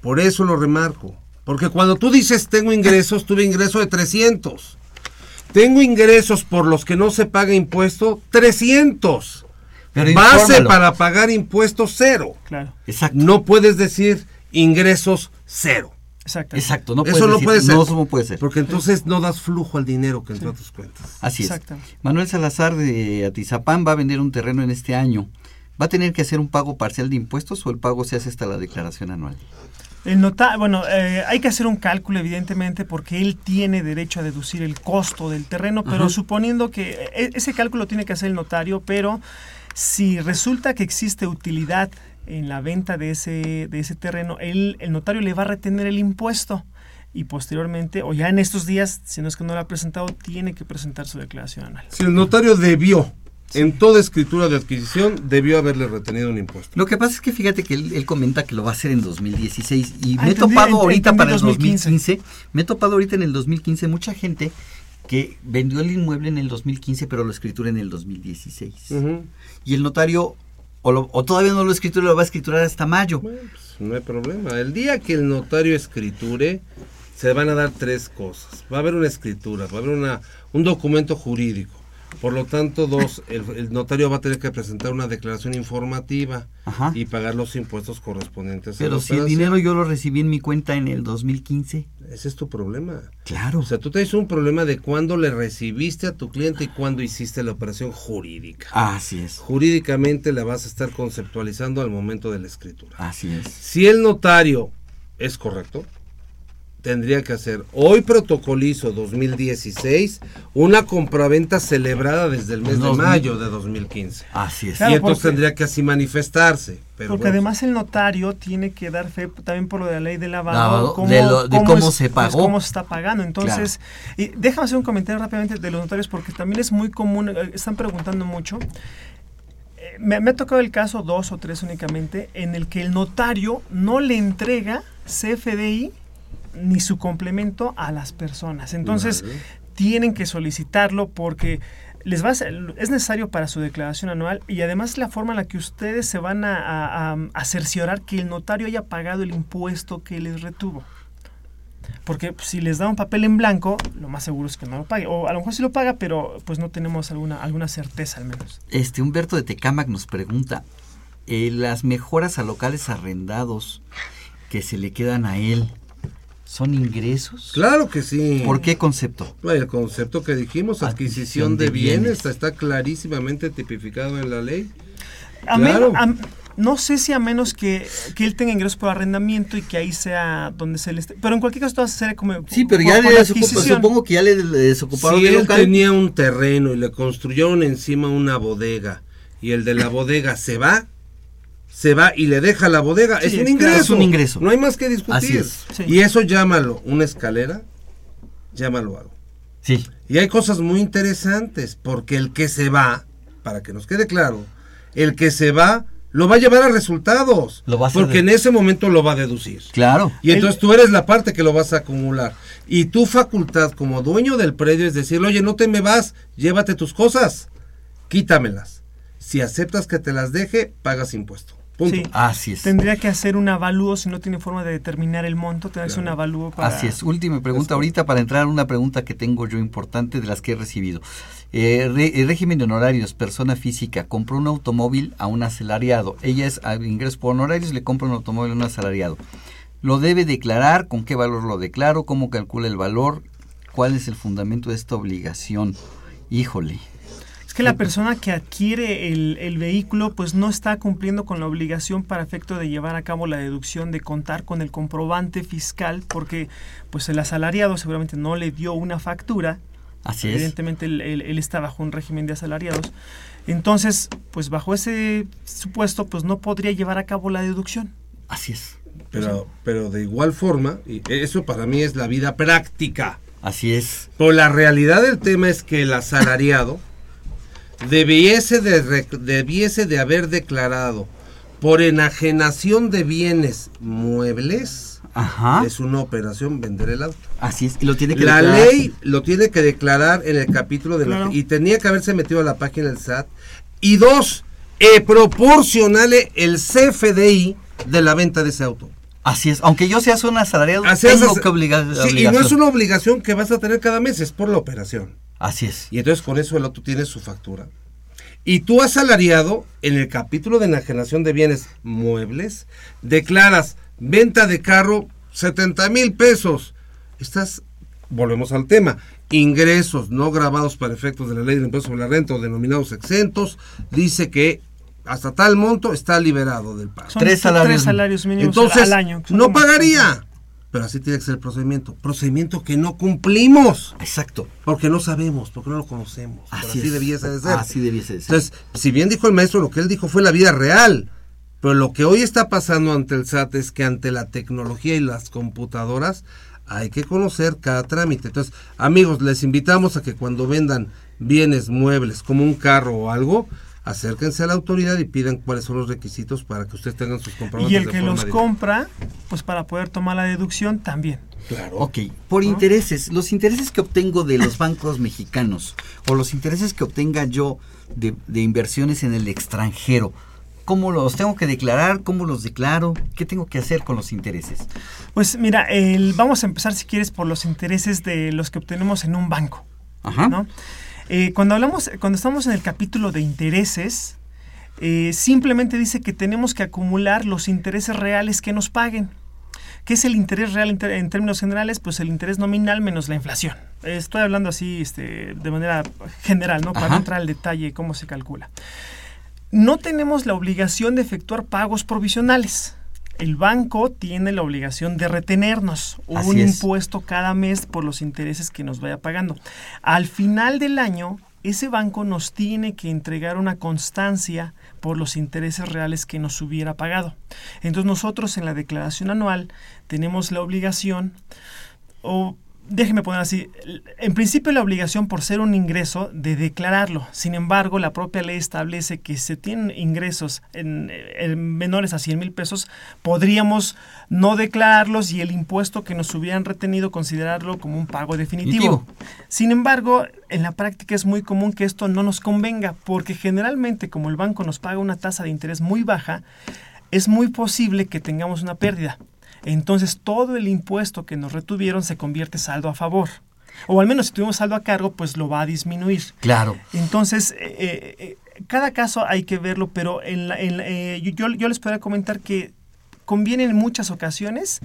Speaker 2: por eso lo remarco porque cuando tú dices tengo ingresos, tuve ingreso de 300. Tengo ingresos por los que no se paga impuesto, 300. Pero Base para pagar impuestos cero.
Speaker 3: Claro.
Speaker 2: Exacto. No puedes decir ingresos cero.
Speaker 3: Exacto.
Speaker 1: Exacto. No
Speaker 2: Eso no puede ser.
Speaker 1: No, puede ser.
Speaker 2: Porque entonces no das flujo al dinero que entra a tus cuentas.
Speaker 1: Así es. Manuel Salazar de Atizapán va a vender un terreno en este año. ¿Va a tener que hacer un pago parcial de impuestos o el pago se hace hasta la declaración anual?
Speaker 3: El nota bueno, eh, hay que hacer un cálculo evidentemente porque él tiene derecho a deducir el costo del terreno, pero suponiendo que e, ese cálculo tiene que hacer el notario, pero si resulta que existe utilidad en la venta de ese, de ese terreno, el notario le va a retener el impuesto y posteriormente, o ya en estos días, si no es que no lo ha presentado, tiene que presentar su declaración anual.
Speaker 2: Si el notario debió en toda escritura de adquisición debió haberle retenido un impuesto.
Speaker 1: Lo que pasa es que fíjate que él, comenta que lo va a hacer en 2016 y me he topado ahorita para el 2015, me he topado ahorita en el 2015 mucha gente que vendió el inmueble en el 2015 pero lo escritura en el 2016. Y el notario o, todavía no lo escritura, lo va a escriturar hasta mayo.
Speaker 2: Pues, no hay problema. El día que el notario escriture se van a dar tres cosas. Va a haber una escritura, va a haber una, un documento jurídico por lo tanto, dos, el, notario va a tener que presentar una declaración informativa y pagar los impuestos correspondientes.
Speaker 1: Pero si el dinero yo lo recibí en mi cuenta en el 2015.
Speaker 2: Ese es tu problema.
Speaker 1: Claro.
Speaker 2: O sea, tú tienes un problema de cuándo le recibiste a tu cliente y cuándo hiciste la operación jurídica.
Speaker 1: Así es.
Speaker 2: Jurídicamente la vas a estar conceptualizando al momento de la escritura.
Speaker 1: Así es.
Speaker 2: Si el notario es correcto, tendría que hacer hoy protocolizo 2016 una compraventa celebrada desde el mes de mayo de 2015.
Speaker 1: Así es.
Speaker 2: y entonces tendría que así manifestarse.
Speaker 3: porque además el notario tiene que dar fe también por lo de la ley de lavado,
Speaker 1: cómo, de, cómo, se pagó. Pues,
Speaker 3: cómo se está pagando. Entonces, y déjame hacer un comentario rápidamente de los notarios porque también es muy común, eh, están preguntando mucho. Eh, me, me ha tocado el caso dos o tres únicamente en el que el notario no le entrega CFDI ni su complemento a las personas. Entonces, tienen que solicitarlo porque les va es necesario para su declaración anual y además la forma en la que ustedes se van a, cerciorar que el notario haya pagado el impuesto que les retuvo. Porque si les da un papel en blanco, lo más seguro es que no lo pague. O a lo mejor sí lo paga, pero pues no tenemos alguna, alguna certeza al menos.
Speaker 1: Este Humberto de Tecámac nos pregunta, eh, las mejoras a locales arrendados que se le quedan a él, ¿Son ingresos?
Speaker 2: Claro que sí.
Speaker 1: ¿Por qué concepto?
Speaker 2: El concepto que dijimos, adquisición, de, bienes, Está, clarísimamente tipificado en la ley.
Speaker 3: no sé si a menos que, él tenga ingresos por arrendamiento y que ahí sea donde se le esté. Pero en cualquier caso, todo ser como.
Speaker 1: Sí, pero ya le supongo que ya le desocuparon
Speaker 2: si él tenía un terreno y le construyeron encima una bodega y el de la bodega se va, se va y le deja la bodega. es un ingreso. Es
Speaker 1: un ingreso.
Speaker 2: No hay más que discutir. Y eso llámalo una escalera, llámalo algo.
Speaker 1: Sí.
Speaker 2: Y hay cosas muy interesantes, porque el que se va, para que nos quede claro, el que se va lo va a llevar a resultados.
Speaker 1: Lo va a
Speaker 2: porque en ese momento lo va a deducir.
Speaker 1: Claro.
Speaker 2: Y entonces tú eres la parte que lo vas a acumular. Y tu facultad como dueño del predio es decirle, oye, no te me vas, llévate tus cosas, quítamelas. Si aceptas que te las deje, pagas impuesto. Punto.
Speaker 3: Sí.
Speaker 1: Así es.
Speaker 3: Tendría que hacer un avalúo si no tiene forma de determinar el monto, tendría que hacer un avalúo para...
Speaker 1: Así es. Última pregunta ahorita para entrar a una pregunta que tengo yo importante de las que he recibido. Eh, re- el régimen de honorarios, persona física, compró un automóvil a un asalariado. Ella es a ingreso por honorarios, le compra un automóvil a un asalariado. ¿Lo debe declarar? ¿Con qué valor lo declaro? ¿Cómo calcula el valor? ¿Cuál es el fundamento de esta obligación? Híjole.
Speaker 3: Es que la persona que adquiere el, el vehículo pues no está cumpliendo con la obligación para efecto de llevar a cabo la deducción de contar con el comprobante fiscal porque pues el asalariado seguramente no le dio una factura.
Speaker 1: Así es.
Speaker 3: Evidentemente él, él- él está bajo un régimen de asalariados. Entonces, pues bajo ese supuesto pues no podría llevar a cabo la deducción.
Speaker 1: Así es.
Speaker 2: Pero, pero de igual forma, y eso para mí es la vida práctica.
Speaker 1: Así es.
Speaker 2: Pero la realidad del tema es que el asalariado debiese de, debiese de haber declarado por enajenación de bienes muebles.
Speaker 1: Ajá.
Speaker 2: Es una operación vender el auto.
Speaker 1: Así es. Y lo tiene que
Speaker 2: La
Speaker 1: declarar.
Speaker 2: ley lo tiene que declarar en el capítulo de la-
Speaker 1: Claro.
Speaker 2: y tenía que haberse metido a la página del SAT. Y dos, proporcionale el CFDI de la venta de ese auto.
Speaker 1: Así es. Aunque yo sea un asalariado,
Speaker 2: Así
Speaker 1: tengo
Speaker 2: es,
Speaker 1: que obligar.
Speaker 2: Sí, y no es una obligación que vas a tener cada mes, es por la operación.
Speaker 1: Así es.
Speaker 2: Y entonces con eso el auto tiene su factura. Y tú asalariado, en el capítulo de enajenación de bienes muebles, declaras venta de carro 70 mil pesos. Estás, volvemos al tema, ingresos no grabados para efectos de la ley de impuestos sobre la renta o denominados exentos, dice que hasta tal monto está liberado del pago.
Speaker 3: Son Tres salarios- tres salarios mínimos
Speaker 2: Entonces,
Speaker 3: al año,
Speaker 2: no pagaría. Pero así tiene que ser el procedimiento. Procedimiento que no cumplimos.
Speaker 1: Exacto.
Speaker 2: Porque no sabemos, porque no lo conocemos.
Speaker 1: Así
Speaker 2: así
Speaker 1: es.
Speaker 2: debiese de ser.
Speaker 1: Así debiese de ser.
Speaker 2: Entonces, si bien dijo el maestro, lo que él dijo fue la vida real. Pero lo que hoy está pasando ante el SAT es que ante la tecnología y las computadoras hay que conocer cada trámite. Entonces, amigos, les invitamos a que cuando vendan bienes muebles como un carro o algo, acérquense a la autoridad y pidan cuáles son los requisitos para que ustedes tengan sus comprobantes.
Speaker 3: Y el
Speaker 2: de
Speaker 3: que
Speaker 2: forma
Speaker 3: los
Speaker 2: directa.
Speaker 3: compra, pues para poder tomar la deducción también.
Speaker 2: Claro.
Speaker 1: Ok, por intereses, los intereses que obtengo de los bancos mexicanos o los intereses que obtenga yo de, de inversiones en el extranjero, ¿cómo los tengo que declarar? ¿Cómo los declaro? ¿Qué tengo que hacer con los intereses?
Speaker 3: Pues mira, el, vamos a empezar si quieres por los intereses de los que obtenemos en un banco.
Speaker 1: Ajá.
Speaker 3: ¿no? Eh, cuando hablamos, cuando estamos en el capítulo de intereses, eh, simplemente dice que tenemos que acumular los intereses reales que nos paguen. ¿Qué es el interés real en, términos generales? Pues el interés nominal menos la inflación. Estoy hablando así este, de manera general, ¿no? Para
Speaker 1: Ajá.
Speaker 3: no entrar al detalle de cómo se calcula. No tenemos la obligación de efectuar pagos provisionales. El banco tiene la obligación de retenernos
Speaker 1: Así
Speaker 3: un
Speaker 1: es.
Speaker 3: impuesto cada mes por los intereses que nos vaya pagando. Al final del año, ese banco nos tiene que entregar una constancia por los intereses reales que nos hubiera pagado. Entonces nosotros en la declaración anual tenemos la obligación, o déjeme poner así, en principio la obligación por ser un ingreso de declararlo. Sin embargo, la propia ley establece que si se tienen ingresos en, en menores a 100 mil pesos, podríamos no declararlos y el impuesto que nos hubieran retenido considerarlo como un pago definitivo. Sin embargo, en la práctica es muy común que esto no nos convenga, porque generalmente como el banco nos paga una tasa de interés muy baja, es muy posible que tengamos una pérdida. Entonces todo el impuesto que nos retuvieron se convierte saldo a favor. O al menos si tuvimos saldo a cargo, pues lo va a disminuir.
Speaker 1: Claro.
Speaker 3: Entonces, eh, eh, cada caso hay que verlo, pero en la- en la- eh, yo, les podría comentar que conviene en muchas ocasiones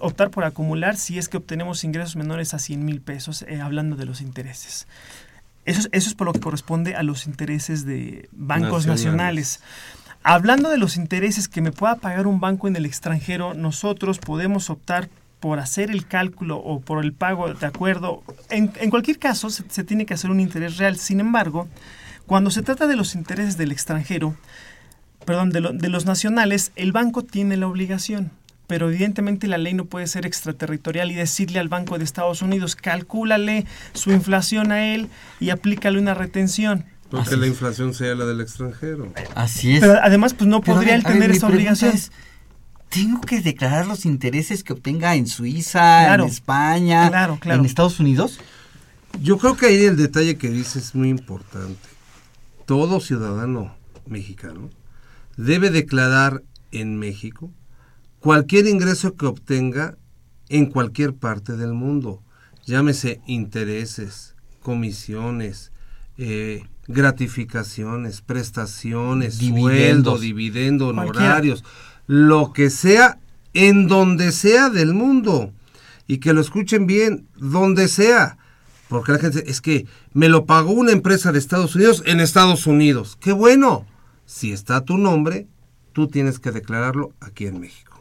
Speaker 3: optar por acumular si es que obtenemos ingresos menores a 100 mil pesos, eh, hablando de los intereses. Eso es, eso es por lo que corresponde a los intereses de bancos
Speaker 2: Nacionales.
Speaker 3: nacionales. Hablando de los intereses que me pueda pagar un banco en el extranjero, nosotros podemos optar por hacer el cálculo o por el pago de acuerdo. En, en cualquier caso, se, tiene que hacer un interés real. Sin embargo, cuando se trata de los intereses del extranjero, perdón, de, de los nacionales, el banco tiene la obligación. Pero evidentemente la ley no puede ser extraterritorial y decirle al Banco de Estados Unidos, calcúlale su inflación a él y aplícale una retención.
Speaker 2: Porque la inflación sea la del extranjero.
Speaker 1: Así es.
Speaker 3: Pero además, pues no
Speaker 1: Pero
Speaker 3: podría
Speaker 1: ver,
Speaker 3: él
Speaker 1: ver,
Speaker 3: tener
Speaker 1: mi
Speaker 3: esa obligación.
Speaker 1: es, ¿Tengo que declarar los intereses que obtenga en Suiza,
Speaker 3: Claro.
Speaker 1: en España,
Speaker 3: Claro, claro.
Speaker 1: en Estados Unidos?
Speaker 2: Yo creo que ahí el detalle que dice es muy importante. Todo ciudadano mexicano debe declarar en México cualquier ingreso que obtenga en cualquier parte del mundo, llámese intereses, comisiones, eh, gratificaciones, prestaciones, sueldo, dividendo, honorarios, lo que sea, en donde sea del mundo. Y que lo escuchen bien, donde sea. Porque la gente es que me lo pagó una empresa de Estados Unidos en Estados Unidos. ¡Qué bueno! Si está tu nombre, tú tienes que declararlo aquí en México.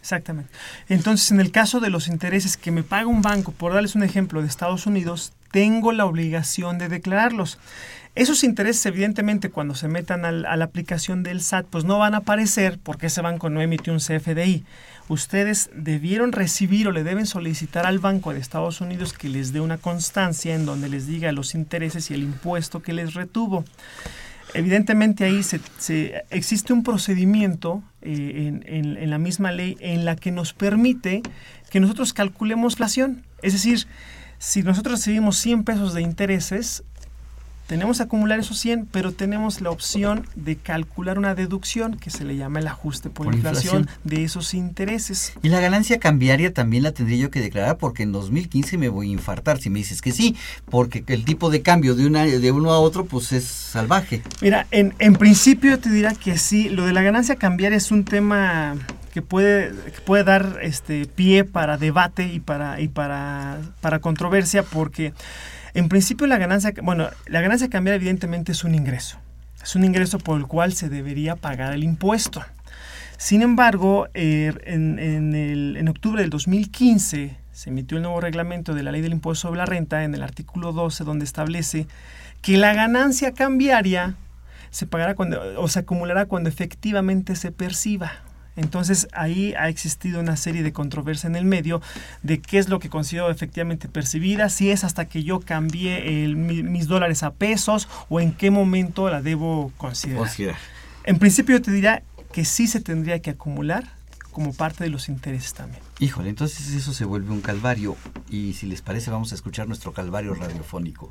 Speaker 3: Exactamente. Entonces, en el caso de los intereses que me paga un banco, por darles un ejemplo de Estados Unidos, tengo la obligación de declararlos. Esos intereses, evidentemente, cuando se metan a la aplicación del SAT, pues no van a aparecer porque ese banco no emitió un CFDI. Ustedes debieron recibir o le deben solicitar al Banco de Estados Unidos que les dé una constancia en donde les diga los intereses y el impuesto que les retuvo. Evidentemente ahí se, existe un procedimiento eh, en, la misma ley en la que nos permite que nosotros calculemos inflación. Es decir, si nosotros recibimos 100 pesos de intereses, tenemos que acumular esos 100, pero tenemos la opción de calcular una deducción que se le llama el ajuste por, inflación, de esos intereses.
Speaker 1: Y la ganancia cambiaria también la tendría yo que declarar porque en 2015 me voy a infartar si me dices que sí, porque el tipo de cambio de, una, de uno a otro pues es salvaje.
Speaker 3: Mira, en, en principio te dirá que sí, lo de la ganancia cambiaria es un tema que puede, que puede dar este pie para debate y para, y para, para controversia porque en principio la ganancia, bueno, la ganancia cambiar evidentemente es un ingreso. Es un ingreso por el cual se debería pagar el impuesto. Sin embargo, er, en, en, octubre del 2015 se emitió el nuevo reglamento de la ley del impuesto sobre la renta en el artículo 12 donde establece que la ganancia cambiaria se pagará cuando o se acumulará cuando efectivamente se perciba. Entonces ahí ha existido una serie de controversia en el medio de qué es lo que considero efectivamente percibida, si es hasta que yo cambie mis dólares a pesos o en qué momento la debo considerar. En principio yo te diría que sí se tendría que acumular como parte de los intereses también.
Speaker 1: Híjole, entonces eso se vuelve un calvario y si les parece vamos a escuchar nuestro calvario radiofónico.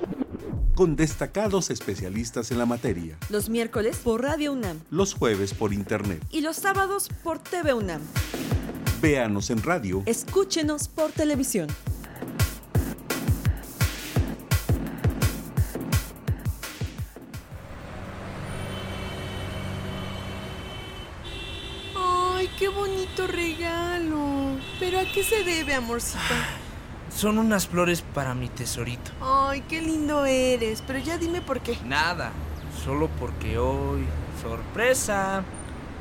Speaker 6: con destacados especialistas en la materia.
Speaker 10: Los miércoles por Radio UNAM.
Speaker 6: Los jueves por Internet.
Speaker 10: Y los sábados por TV UNAM.
Speaker 6: Véanos en radio.
Speaker 10: Escúchenos por televisión.
Speaker 5: ¡Ay, qué bonito regalo! ¿Pero a qué se debe, amorcita?
Speaker 11: Son unas flores para mi tesorito.
Speaker 5: Ay, qué lindo eres, pero ya dime por qué.
Speaker 11: Nada, solo porque hoy... ¡Sorpresa!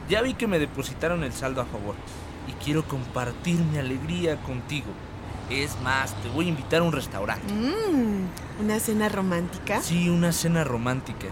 Speaker 11: Ya vi que me depositaron el saldo a favor y quiero compartir mi alegría contigo. Es más, te voy a invitar a un restaurante.
Speaker 5: Mmm, ¿Una cena romántica?
Speaker 11: Sí, una cena romántica.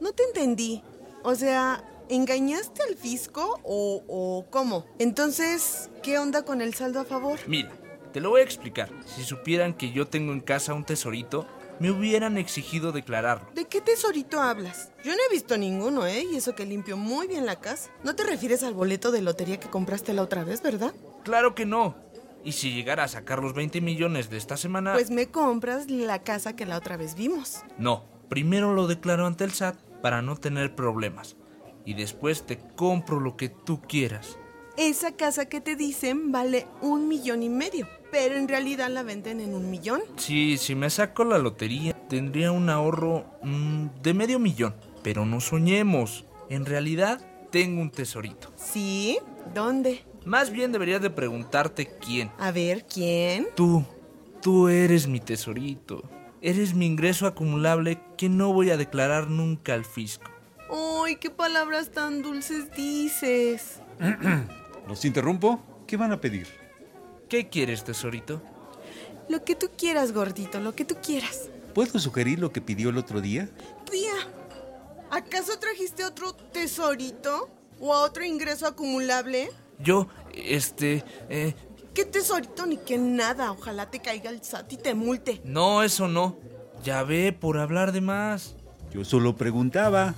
Speaker 5: No te entendí. O sea, ¿engañaste al fisco o, o cómo? Entonces, ¿qué onda con el saldo a favor?
Speaker 11: Mira, te lo voy a explicar. Si supieran que yo tengo en casa un tesorito, me hubieran exigido declararlo.
Speaker 5: ¿De qué tesorito hablas? Yo no he visto ninguno, ¿eh? Y eso que limpio muy bien la casa. No te refieres al boleto de lotería que compraste la otra vez, ¿verdad?
Speaker 11: Claro que no. Y si llegara a sacar los 20 millones de esta semana...
Speaker 5: Pues me compras la casa que la otra vez vimos.
Speaker 11: No, primero lo declaro ante el SAT para no tener problemas. Y después te compro lo que tú quieras.
Speaker 5: Esa casa que te dicen vale un millón y medio, pero en realidad la venden en un millón.
Speaker 11: Sí, si me saco la lotería, tendría un ahorro mm, de medio millón. Pero no soñemos. En realidad, tengo un tesorito.
Speaker 5: ¿Sí? ¿Dónde?
Speaker 11: Más bien deberías de preguntarte quién.
Speaker 5: A ver, ¿quién?
Speaker 11: Tú. Tú eres mi tesorito. Eres mi ingreso acumulable que no voy a declarar nunca al fisco.
Speaker 5: Ay, qué palabras tan dulces dices.
Speaker 6: ¿Los interrumpo? ¿Qué van a pedir?
Speaker 11: ¿Qué quieres, tesorito?
Speaker 5: Lo que tú quieras, gordito, lo que tú quieras.
Speaker 6: ¿Puedo sugerir lo que pidió el otro día?
Speaker 5: Tía, ¿acaso trajiste otro tesorito? ¿O a otro ingreso acumulable?
Speaker 11: Yo, este, eh,
Speaker 5: ¿Qué tesorito ni qué nada? Ojalá te caiga el SAT y te multe.
Speaker 11: no, eso no. Ya ve, por hablar de más.
Speaker 6: Yo solo preguntaba.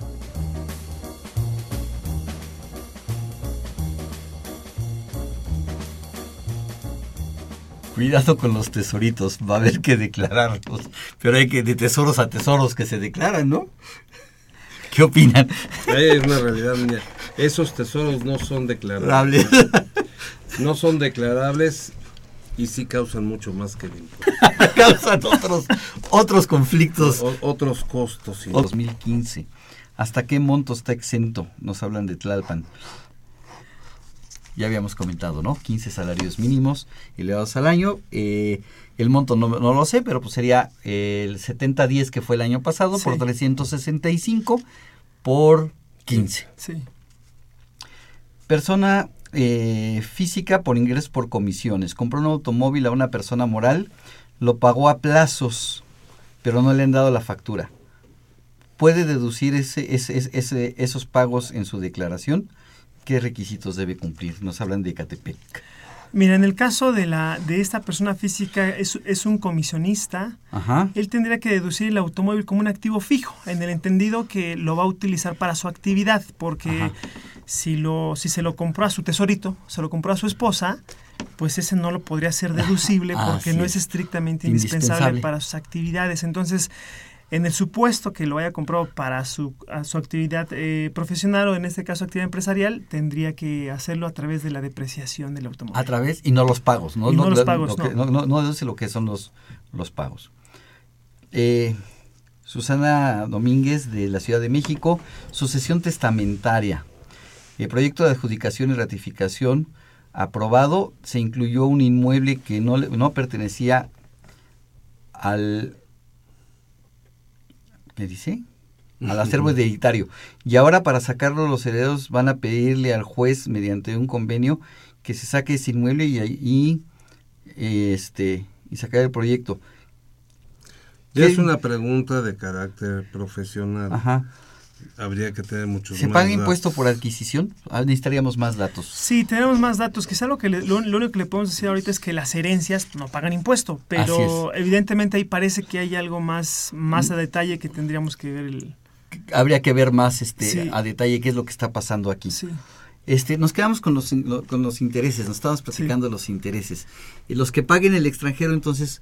Speaker 1: Cuidado con los tesoritos, va a haber que declararlos. Pero hay que de tesoros a tesoros que se declaran, ¿no? ¿Qué opinan?
Speaker 2: Es una realidad, niña. Esos tesoros no son declarables. No son declarables y sí causan mucho más que el impuesto.
Speaker 1: Causan otros, otros conflictos.
Speaker 2: O- otros costos. sí.
Speaker 1: 2015. ¿Hasta qué monto está exento? Nos hablan de Tlalpan. Ya habíamos comentado, ¿no? 15 salarios mínimos elevados al año. Eh, el monto no, no lo sé, pero pues sería el 70-10 que fue el año pasado por
Speaker 3: Sí.
Speaker 1: 365 por 15.
Speaker 3: Sí.
Speaker 1: Persona eh, física por ingresos por comisiones. Compró un automóvil a una persona moral, lo pagó a plazos, pero no le han dado la factura. ¿Puede deducir ese, ese- ese- esos pagos en su declaración? ¿Qué requisitos debe cumplir? Nos hablan de Ecatepec.
Speaker 3: Mira, en el caso de, la, de esta persona física, es, es un comisionista.
Speaker 1: Ajá.
Speaker 3: Él tendría que deducir el automóvil como un activo fijo, en el entendido que lo va a utilizar para su actividad, porque si, lo, si se lo compró a su tesorito, se lo compró a su esposa, pues ese no lo podría ser deducible porque no es
Speaker 1: es.
Speaker 3: estrictamente indispensable,
Speaker 1: Indispensable.
Speaker 3: para sus actividades. Entonces, en el supuesto que lo haya comprado para su, a su actividad eh, profesional o en este caso actividad empresarial, tendría que hacerlo a través de la depreciación del automóvil.
Speaker 1: A través, y no los pagos. No,
Speaker 3: Y no los
Speaker 1: lo-
Speaker 3: pagos,
Speaker 1: lo que-
Speaker 3: no.
Speaker 1: no, no- no deduce lo que son los, los pagos. Eh, Susana Domínguez de la Ciudad de México, sucesión testamentaria. El proyecto de adjudicación y ratificación aprobado se incluyó un inmueble que no, no pertenecía al... ¿Qué dice? Al acervo hereditario. Y ahora para sacarlo los herederos van a pedirle al juez mediante un convenio que se saque ese inmueble y, y, este y sacar el proyecto.
Speaker 2: Ya es una pregunta de carácter profesional.
Speaker 1: Ajá.
Speaker 2: Habría que tener muchos
Speaker 1: ¿Se paga impuesto por adquisición? Ah, necesitaríamos más datos.
Speaker 3: Sí, tenemos más datos. Quizá lo, que le- lo, lo único que le podemos decir ahorita es que las herencias no pagan impuesto, pero evidentemente ahí parece que hay algo más, más a detalle que tendríamos que ver. El,
Speaker 1: Habría que ver más este
Speaker 3: Sí.
Speaker 1: a detalle qué es lo que está pasando aquí.
Speaker 3: Sí.
Speaker 1: Este, nos quedamos con los, con los intereses, nos estábamos platicando de los intereses. Y los que paguen el extranjero, entonces,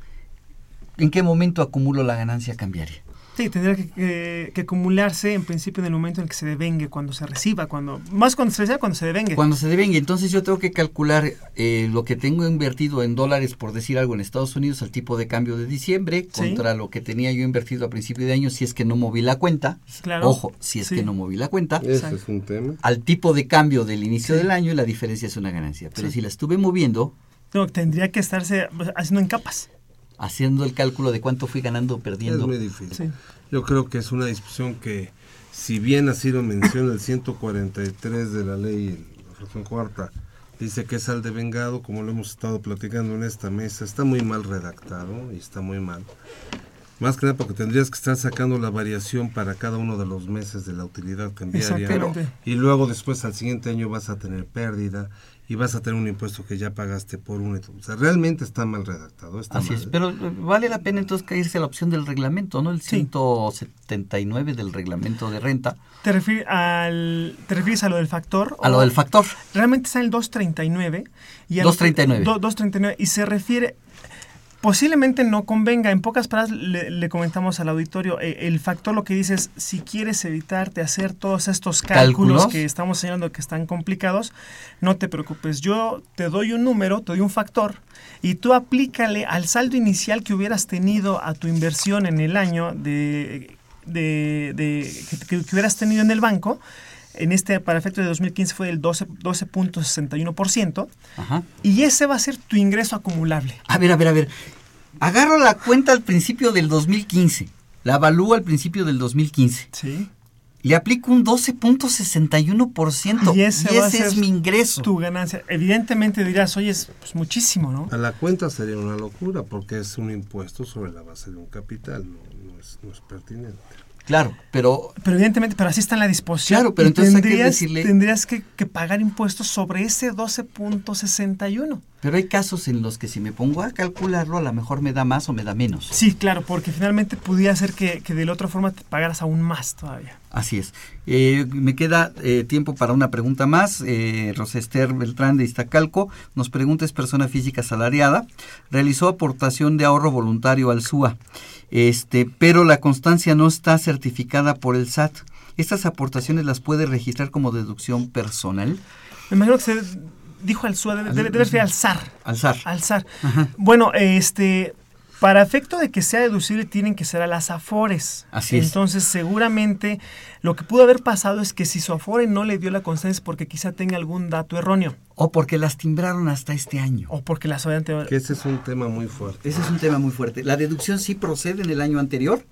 Speaker 1: ¿en qué momento acumulo la ganancia cambiaria?
Speaker 3: Sí, tendría que, que- que acumularse en principio en el momento en el que se devengue, cuando se reciba, cuando más cuando se reciba, cuando se devengue.
Speaker 1: Cuando se devengue, entonces yo tengo que calcular eh, lo que tengo invertido en dólares, por decir algo, en Estados Unidos al tipo de cambio de diciembre,
Speaker 3: Sí.
Speaker 1: contra lo que tenía yo invertido a principio de año, si es que no moví la cuenta.
Speaker 3: Claro.
Speaker 1: Ojo, si es
Speaker 3: Sí.
Speaker 1: que no moví la cuenta.
Speaker 2: Ese es un tema.
Speaker 1: Al tipo de cambio del inicio del año, la diferencia es una ganancia. Pero
Speaker 3: Sí.
Speaker 1: si la estuve moviendo,
Speaker 3: No, tendría que estarse haciendo en capas.
Speaker 1: Haciendo el cálculo de cuánto fui ganando o perdiendo.
Speaker 2: Es muy difícil.
Speaker 3: Sí.
Speaker 2: Yo creo que es una discusión que, si bien así lo menciona el 143 de la ley, la fracción cuarta, dice que es al devengado, como lo hemos estado platicando en esta mesa, está muy mal redactado y está muy mal. Más que nada porque tendrías que estar sacando la variación para cada uno de los meses de la utilidad cambiaria.
Speaker 3: Exactamente.
Speaker 2: Y luego después al siguiente año vas a tener pérdida y vas a tener un impuesto que ya pagaste por un... O sea, realmente está mal redactado. Está
Speaker 1: Así
Speaker 2: mal.
Speaker 1: es, pero eh, vale la pena entonces caerse a la opción del reglamento, ¿no? El 179 del reglamento de renta.
Speaker 3: ¿Te, refieres al, ¿Te refieres a lo del factor?
Speaker 1: A lo
Speaker 3: o-
Speaker 1: del factor.
Speaker 3: Realmente está en el 239. Y al-
Speaker 1: 239.
Speaker 3: do- 239. Y se refiere. Posiblemente no convenga. En pocas palabras le, le comentamos al auditorio. eh, el factor lo que dice es: si quieres evitarte hacer todos estos cálculos,
Speaker 1: ¿Cálculos?
Speaker 3: que estamos señalando que están complicados, no te preocupes. Yo te doy un número, te doy un factor. Y tú aplícale al saldo inicial que hubieras tenido a tu inversión en el año de, de, de- que, que hubieras tenido en el banco. En este, para efectos de 2015 fue del 12 12.61%.
Speaker 1: Ajá.
Speaker 3: Y ese va a ser tu ingreso acumulable.
Speaker 1: A ver, a ver, a ver. Agarro la cuenta al principio del 2015. La avalúo al principio del 2015.
Speaker 3: Sí.
Speaker 1: le aplico un 12.61% y ese, es mi ingreso.
Speaker 3: Tu ganancia. Evidentemente dirás, oye, es pues, muchísimo, ¿no?
Speaker 2: A la cuenta sería una locura porque es un impuesto sobre la base de un capital, no, es, no es pertinente.
Speaker 1: Claro, pero...
Speaker 3: Pero evidentemente, pero así está en la disposición.
Speaker 1: Claro, pero entonces
Speaker 3: tendrías,
Speaker 1: hay que decirle...
Speaker 3: Tendrías que, que pagar impuestos sobre ese 12.61.
Speaker 1: Pero hay casos en los que si me pongo a calcularlo, a lo mejor me da más o me da menos.
Speaker 3: Sí, claro, porque finalmente pudiera ser que, que de la otra forma te pagaras aún más todavía.
Speaker 1: Así es. Eh, me queda eh, tiempo para una pregunta más. Eh, Rosester Beltrán de Iztacalco nos pregunta, es persona física asalariada, realizó aportación de ahorro voluntario al SUA, este, pero la constancia no está certificada por el SAT. ¿Estas aportaciones las puede registrar como deducción personal?
Speaker 3: Me imagino que se dijo al SUA, debe, debe ser al SAR.
Speaker 1: Al SAR.
Speaker 3: Al SAR. Bueno, este, para efecto de que sea deducible tienen que ser a las afores.
Speaker 1: Así es.
Speaker 3: Entonces, seguramente lo que pudo haber pasado es que si su afore no le dio la constancia es porque quizá tenga algún dato erróneo.
Speaker 1: O porque las timbraron hasta este año.
Speaker 3: O porque las anterior.
Speaker 2: Que ese es un tema muy fuerte.
Speaker 1: Ese es un tema muy fuerte. La deducción sí procede en el año anterior,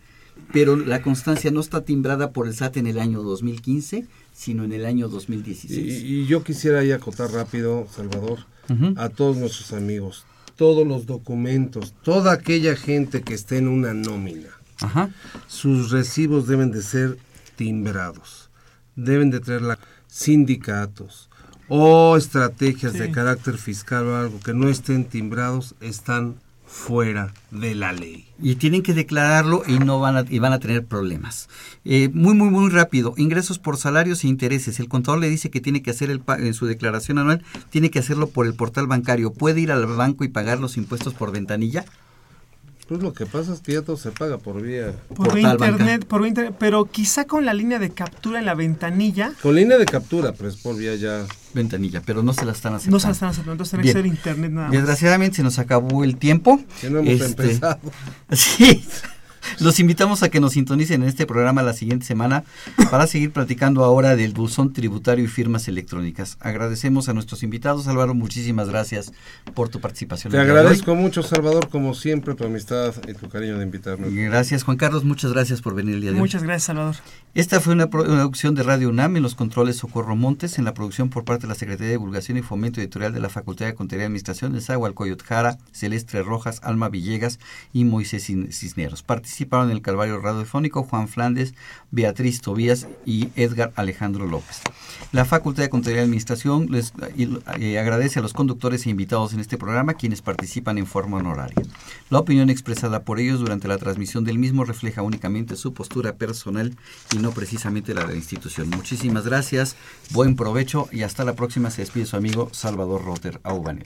Speaker 1: pero la constancia no está timbrada por el SAT en el año 2015, sino en el año 2016.
Speaker 2: Y, y yo quisiera ahí acotar rápido, Salvador, uh -huh. a todos nuestros amigos todos los documentos, toda aquella gente que esté en una nómina,
Speaker 1: Ajá.
Speaker 2: sus recibos deben de ser timbrados, deben de traer la sindicatos o estrategias sí. de carácter fiscal o algo que no estén timbrados están fuera de la ley.
Speaker 1: Y tienen que declararlo y no van a, y van a tener problemas. Eh, muy, muy, muy rápido. Ingresos por salarios e intereses. El contador le dice que tiene que hacer el en su declaración anual, tiene que hacerlo por el portal bancario. ¿Puede ir al banco y pagar los impuestos por ventanilla?
Speaker 2: Pues lo que pasa es que ya todo se paga por vía
Speaker 3: por internet, por internet, pero quizá con la línea de captura en la ventanilla.
Speaker 2: Con línea de captura, pero es por vía ya
Speaker 1: ventanilla, pero no se la están aceptando.
Speaker 3: No se la están aceptando, entonces tiene que ser internet nada más.
Speaker 1: Desgraciadamente se nos acabó el tiempo.
Speaker 2: Que no hemos este, empezado.
Speaker 1: Sí. Los invitamos a que nos sintonicen en este programa la siguiente semana para seguir platicando ahora del buzón tributario y firmas electrónicas. Agradecemos a nuestros invitados. Álvaro, muchísimas gracias por tu participación.
Speaker 2: Te agradezco mucho, Salvador, como siempre, tu amistad y tu cariño de invitarme.
Speaker 1: Gracias, Juan Carlos. Muchas gracias por venir el día de hoy.
Speaker 3: Muchas gracias, Salvador.
Speaker 1: Esta fue una producción de Radio UNAM en los controles Socorro Montes, en la producción por parte de la Secretaría de Divulgación y Fomento Editorial de la Facultad de Contaduría y Administración de Zahualcoyot Jara, Celeste Rojas, Alma Villegas y Moisés Cisneros. Participaron en el Calvario Radiofónico Juan Flandes, Beatriz Tobías y Edgar Alejandro López. La Facultad de Contaduría y Administración les eh, agradece a los conductores e invitados en este programa quienes participan en forma honoraria. La opinión expresada por ellos durante la transmisión del mismo refleja únicamente su postura personal y no precisamente la de la institución. Muchísimas gracias, buen provecho y hasta la próxima. Se despide su amigo Salvador Rotter Aubanel.